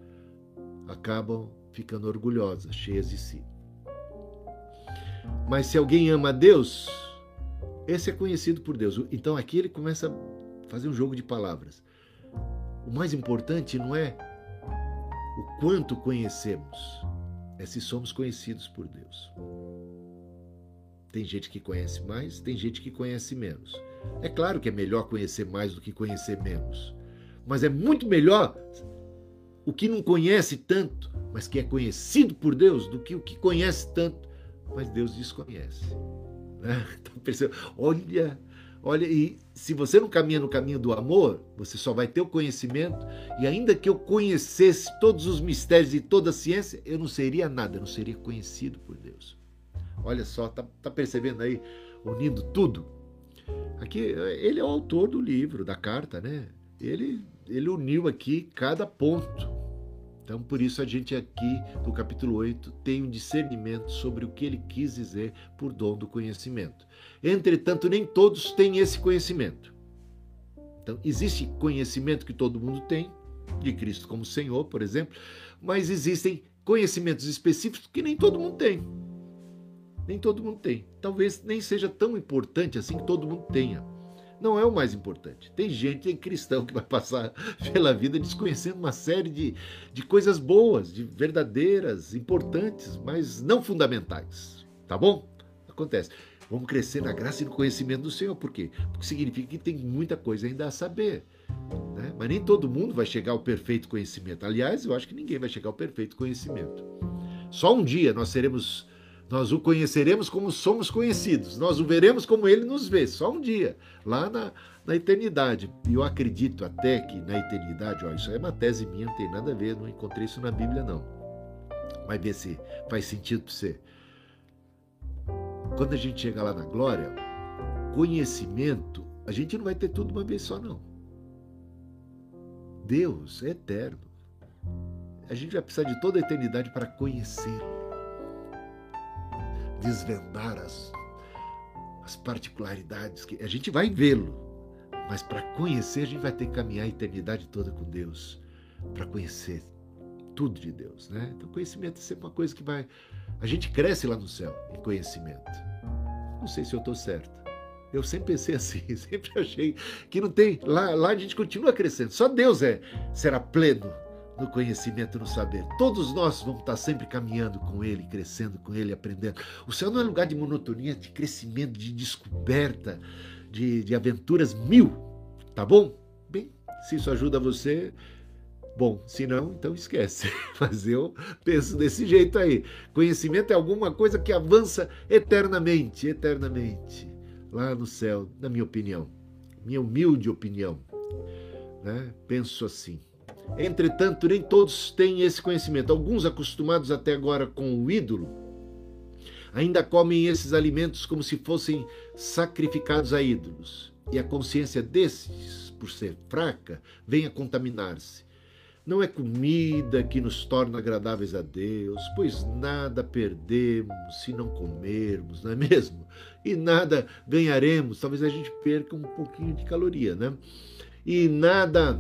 acabam ficando orgulhosas, cheias de si. Mas se alguém ama a Deus, esse é conhecido por Deus. Então aqui ele começa a fazer um jogo de palavras. O mais importante não é o quanto conhecemos, é se somos conhecidos por Deus. Tem gente que conhece mais, tem gente que conhece menos. É claro que é melhor conhecer mais do que conhecer menos. Mas é muito melhor o que não conhece tanto, mas que é conhecido por Deus, do que o que conhece tanto, mas Deus desconhece. Né? Então, olha, olha, e se você não caminha no caminho do amor, você só vai ter o conhecimento, e ainda que eu conhecesse todos os mistérios e toda a ciência, eu não seria nada, eu não seria conhecido por Deus. Olha só, tá, tá percebendo aí, unindo tudo? Aqui, ele é o autor do livro, da carta, né? Ele, ele uniu aqui cada ponto. Então, por isso a gente aqui, no capítulo 8, tem um discernimento sobre o que ele quis dizer por dom do conhecimento. Entretanto, nem todos têm esse conhecimento. Então, existe conhecimento que todo mundo tem, de Cristo como Senhor, por exemplo, mas existem conhecimentos específicos que nem todo mundo tem. Nem todo mundo tem. Talvez nem seja tão importante assim que todo mundo tenha. Não é o mais importante. Tem gente, tem cristão que vai passar pela vida desconhecendo uma série de, de coisas boas, de verdadeiras, importantes, mas não fundamentais. Tá bom? Acontece. Vamos crescer na graça e no conhecimento do Senhor. Por quê? Porque significa que tem muita coisa ainda a saber. Né? Mas nem todo mundo vai chegar ao perfeito conhecimento. Aliás, eu acho que ninguém vai chegar ao perfeito conhecimento. Só um dia nós seremos nós o conheceremos como somos conhecidos. Nós o veremos como ele nos vê, só um dia, lá na, na eternidade. E eu acredito até que na eternidade, ó, isso é uma tese minha, não tem nada a ver, não encontrei isso na Bíblia, não. Mas ver se faz sentido para você. Quando a gente chegar lá na glória, conhecimento, a gente não vai ter tudo uma vez só, não. Deus é eterno. A gente vai precisar de toda a eternidade para conhecê-lo desvendar as, as particularidades que a gente vai vê-lo, mas para conhecer a gente vai ter que caminhar a eternidade toda com Deus, para conhecer tudo de Deus, né? Então conhecimento é sempre uma coisa que vai a gente cresce lá no céu em conhecimento. Não sei se eu estou certo. Eu sempre pensei assim, sempre achei que não tem. Lá, lá a gente continua crescendo. Só Deus é será pleno no conhecimento, no saber. Todos nós vamos estar sempre caminhando com Ele, crescendo com Ele, aprendendo. O céu não é lugar de monotonia, de crescimento, de descoberta, de, de aventuras mil, tá bom? Bem, se isso ajuda você, bom. Se não, então esquece. Mas eu penso desse jeito aí. Conhecimento é alguma coisa que avança eternamente, eternamente, lá no céu, na minha opinião, minha humilde opinião. Né? Penso assim. Entretanto, nem todos têm esse conhecimento. Alguns, acostumados até agora com o ídolo, ainda comem esses alimentos como se fossem sacrificados a ídolos. E a consciência desses, por ser fraca, vem a contaminar-se. não é comida que nos torna agradáveis a Deus, pois nada perdemos se não comermos, não é mesmo? E nada ganharemos, talvez a gente perca um pouquinho de caloria, né? E nada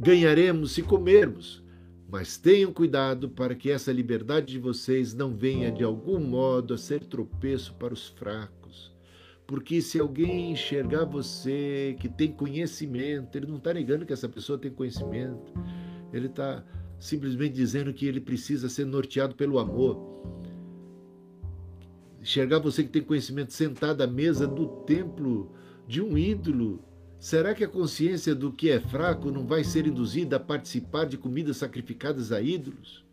ganharemos se comermos. Mas tenham cuidado para que essa liberdade de vocês não venha de algum modo a ser tropeço para os fracos. Porque se alguém enxergar você que tem conhecimento, ele não está negando que essa pessoa tem conhecimento, ele está simplesmente dizendo que ele precisa ser norteado pelo amor. Enxergar você que tem conhecimento sentado à mesa do templo de um ídolo Será que a consciência do que é fraco não vai ser induzida a participar de comidas sacrificadas a ídolos?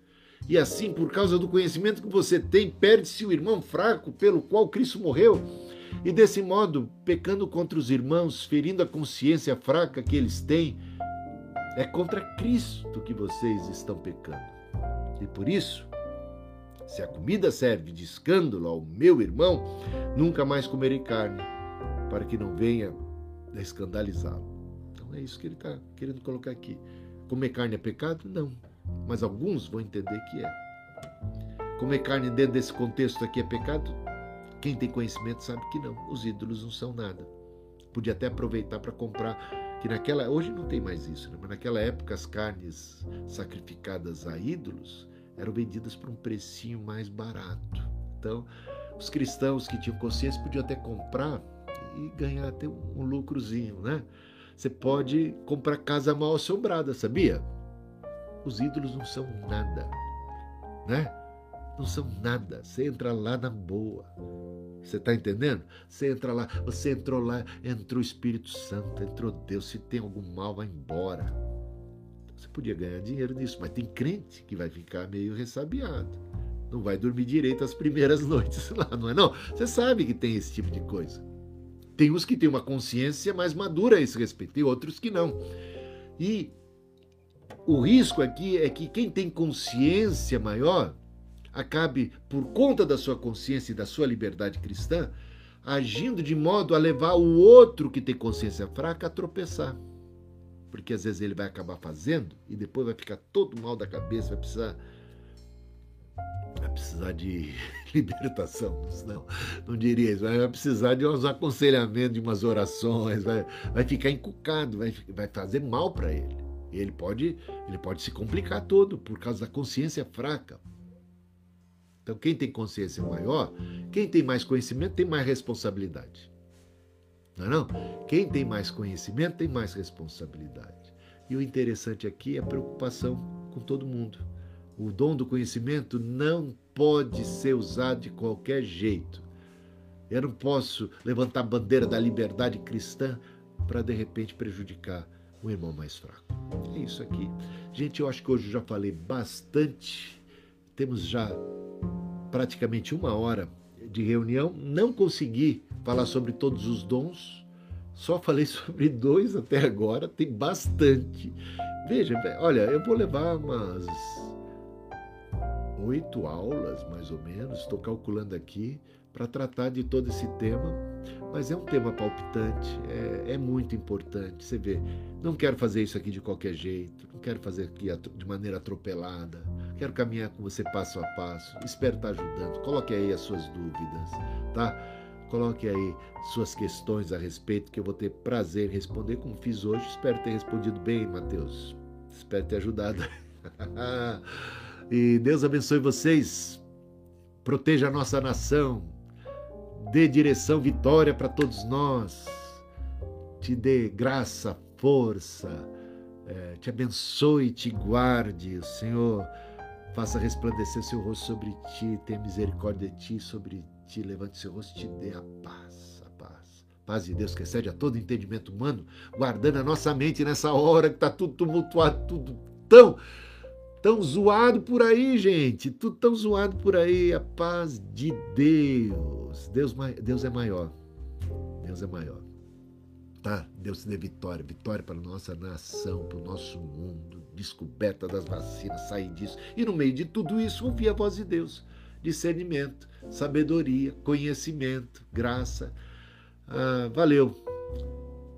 E assim, por causa do conhecimento que você tem, perde-se o irmão fraco pelo qual Cristo morreu. E desse modo, pecando contra os irmãos, ferindo a consciência fraca que eles têm, é contra Cristo que vocês estão pecando. E por isso, se a comida serve de escândalo ao meu irmão, nunca mais comerei carne, para que não venha a escandalizá-lo. Então é isso que ele está querendo colocar aqui. Comer carne é pecado? Não. Mas alguns vão entender que é. Comer carne dentro desse contexto aqui é pecado? Quem tem conhecimento sabe que não. Os ídolos não são nada. Podia até aproveitar para comprar, que naquela hoje não tem mais isso, né? mas naquela época as carnes sacrificadas a ídolos eram vendidas por um precinho mais barato. Então, os cristãos que tinham consciência podiam até comprar e ganhar até um lucrozinho, né? Você pode comprar casa mal assombrada, sabia? Os ídolos não são nada, né? Não são nada. Você entra lá na boa. Você está entendendo? Você entra lá, você entrou lá, entrou o Espírito Santo, entrou Deus. Se tem algum mal, vai embora. Você podia ganhar dinheiro nisso, mas tem crente que vai ficar meio ressabiado. Não vai dormir direito as primeiras noites lá, não é não? Você sabe que tem esse tipo de coisa. Tem uns que têm uma consciência mais madura a esse respeito, tem outros que não. E o risco aqui é que quem tem consciência maior acabe, por conta da sua consciência e da sua liberdade cristã, agindo de modo a levar o outro que tem consciência fraca a tropeçar. Porque às vezes ele vai acabar fazendo e depois vai ficar todo mal da cabeça, vai precisar vai precisar de libertação, não, não diria isso, vai precisar de uns aconselhamentos, de umas orações, vai, vai ficar encucado, vai, vai fazer mal para ele. Ele pode, ele pode se complicar todo por causa da consciência fraca. Então, quem tem consciência maior, quem tem mais conhecimento, tem mais responsabilidade. Não é não? Quem tem mais conhecimento tem mais responsabilidade. E o interessante aqui é a preocupação com todo mundo. O dom do conhecimento não pode ser usado de qualquer jeito. Eu não posso levantar a bandeira da liberdade cristã para de repente prejudicar o irmão mais fraco. É isso aqui. Gente, eu acho que hoje eu já falei bastante. Temos já praticamente uma hora de reunião. Não consegui falar sobre todos os dons. Só falei sobre dois até agora. Tem bastante. Veja, olha, eu vou levar umas oito aulas, mais ou menos, estou calculando aqui, para tratar de todo esse tema, mas é um tema palpitante, é, é, muito importante. Você vê, não quero fazer isso aqui de qualquer jeito, não quero fazer aqui de maneira atropelada, quero caminhar com você passo a passo, espero estar ajudando. Coloque aí as suas dúvidas, tá? Coloque aí suas questões a respeito, que eu vou ter prazer em responder, como fiz hoje. Espero ter respondido bem, Mateus. Espero ter ajudado. E Deus abençoe vocês, proteja a nossa nação, dê direção, vitória para todos nós, te dê graça, força, é, te abençoe, te guarde, o Senhor faça resplandecer seu rosto sobre ti, tenha misericórdia de ti, sobre ti, levante seu rosto e te dê a paz, a paz. Paz de Deus que excede a todo entendimento humano, guardando a nossa mente nessa hora que está tudo tumultuado, tudo tão tão zoado por aí, gente. Tudo tão zoado por aí. A paz de Deus. Deus, Deus é maior. Deus é maior. Tá? Deus te dê vitória. Vitória para a nossa nação, para o nosso mundo. Descoberta das vacinas, sair disso. E no meio de tudo isso, ouvir a voz de Deus. Discernimento, sabedoria, conhecimento, graça. Ah, valeu.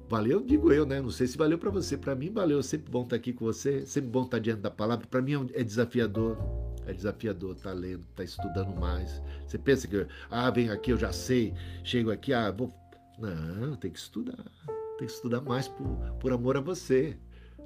Valeu, digo eu, né? Não sei se valeu para você. Para mim, valeu. Sempre bom estar aqui com você. Sempre bom estar diante da palavra. Para mim é desafiador. É desafiador estar lendo, estar estudando mais. Você pensa que, ah, vem aqui, eu já sei. Chego aqui, ah, vou. Não, tem que estudar. Tem que estudar mais por, por amor a você,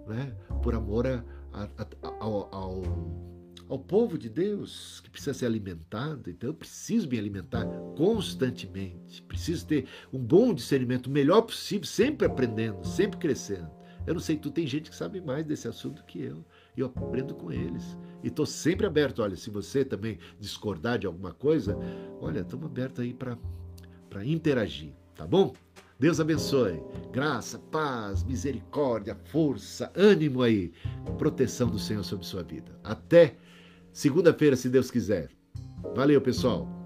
né? Por amor a, a, a, ao, ao ao povo de Deus que precisa ser alimentado. Então eu preciso me alimentar constantemente. Preciso ter um bom discernimento, o melhor possível, sempre aprendendo, sempre crescendo. Eu não sei, tu tem gente que sabe mais desse assunto que eu. Eu aprendo com eles. E estou sempre aberto. Olha, se você também discordar de alguma coisa, olha, estamos abertos aí para interagir, tá bom? Deus abençoe. Graça, paz, misericórdia, força, ânimo aí. Proteção do Senhor sobre sua vida. Até Segunda-feira, se Deus quiser. Valeu, pessoal.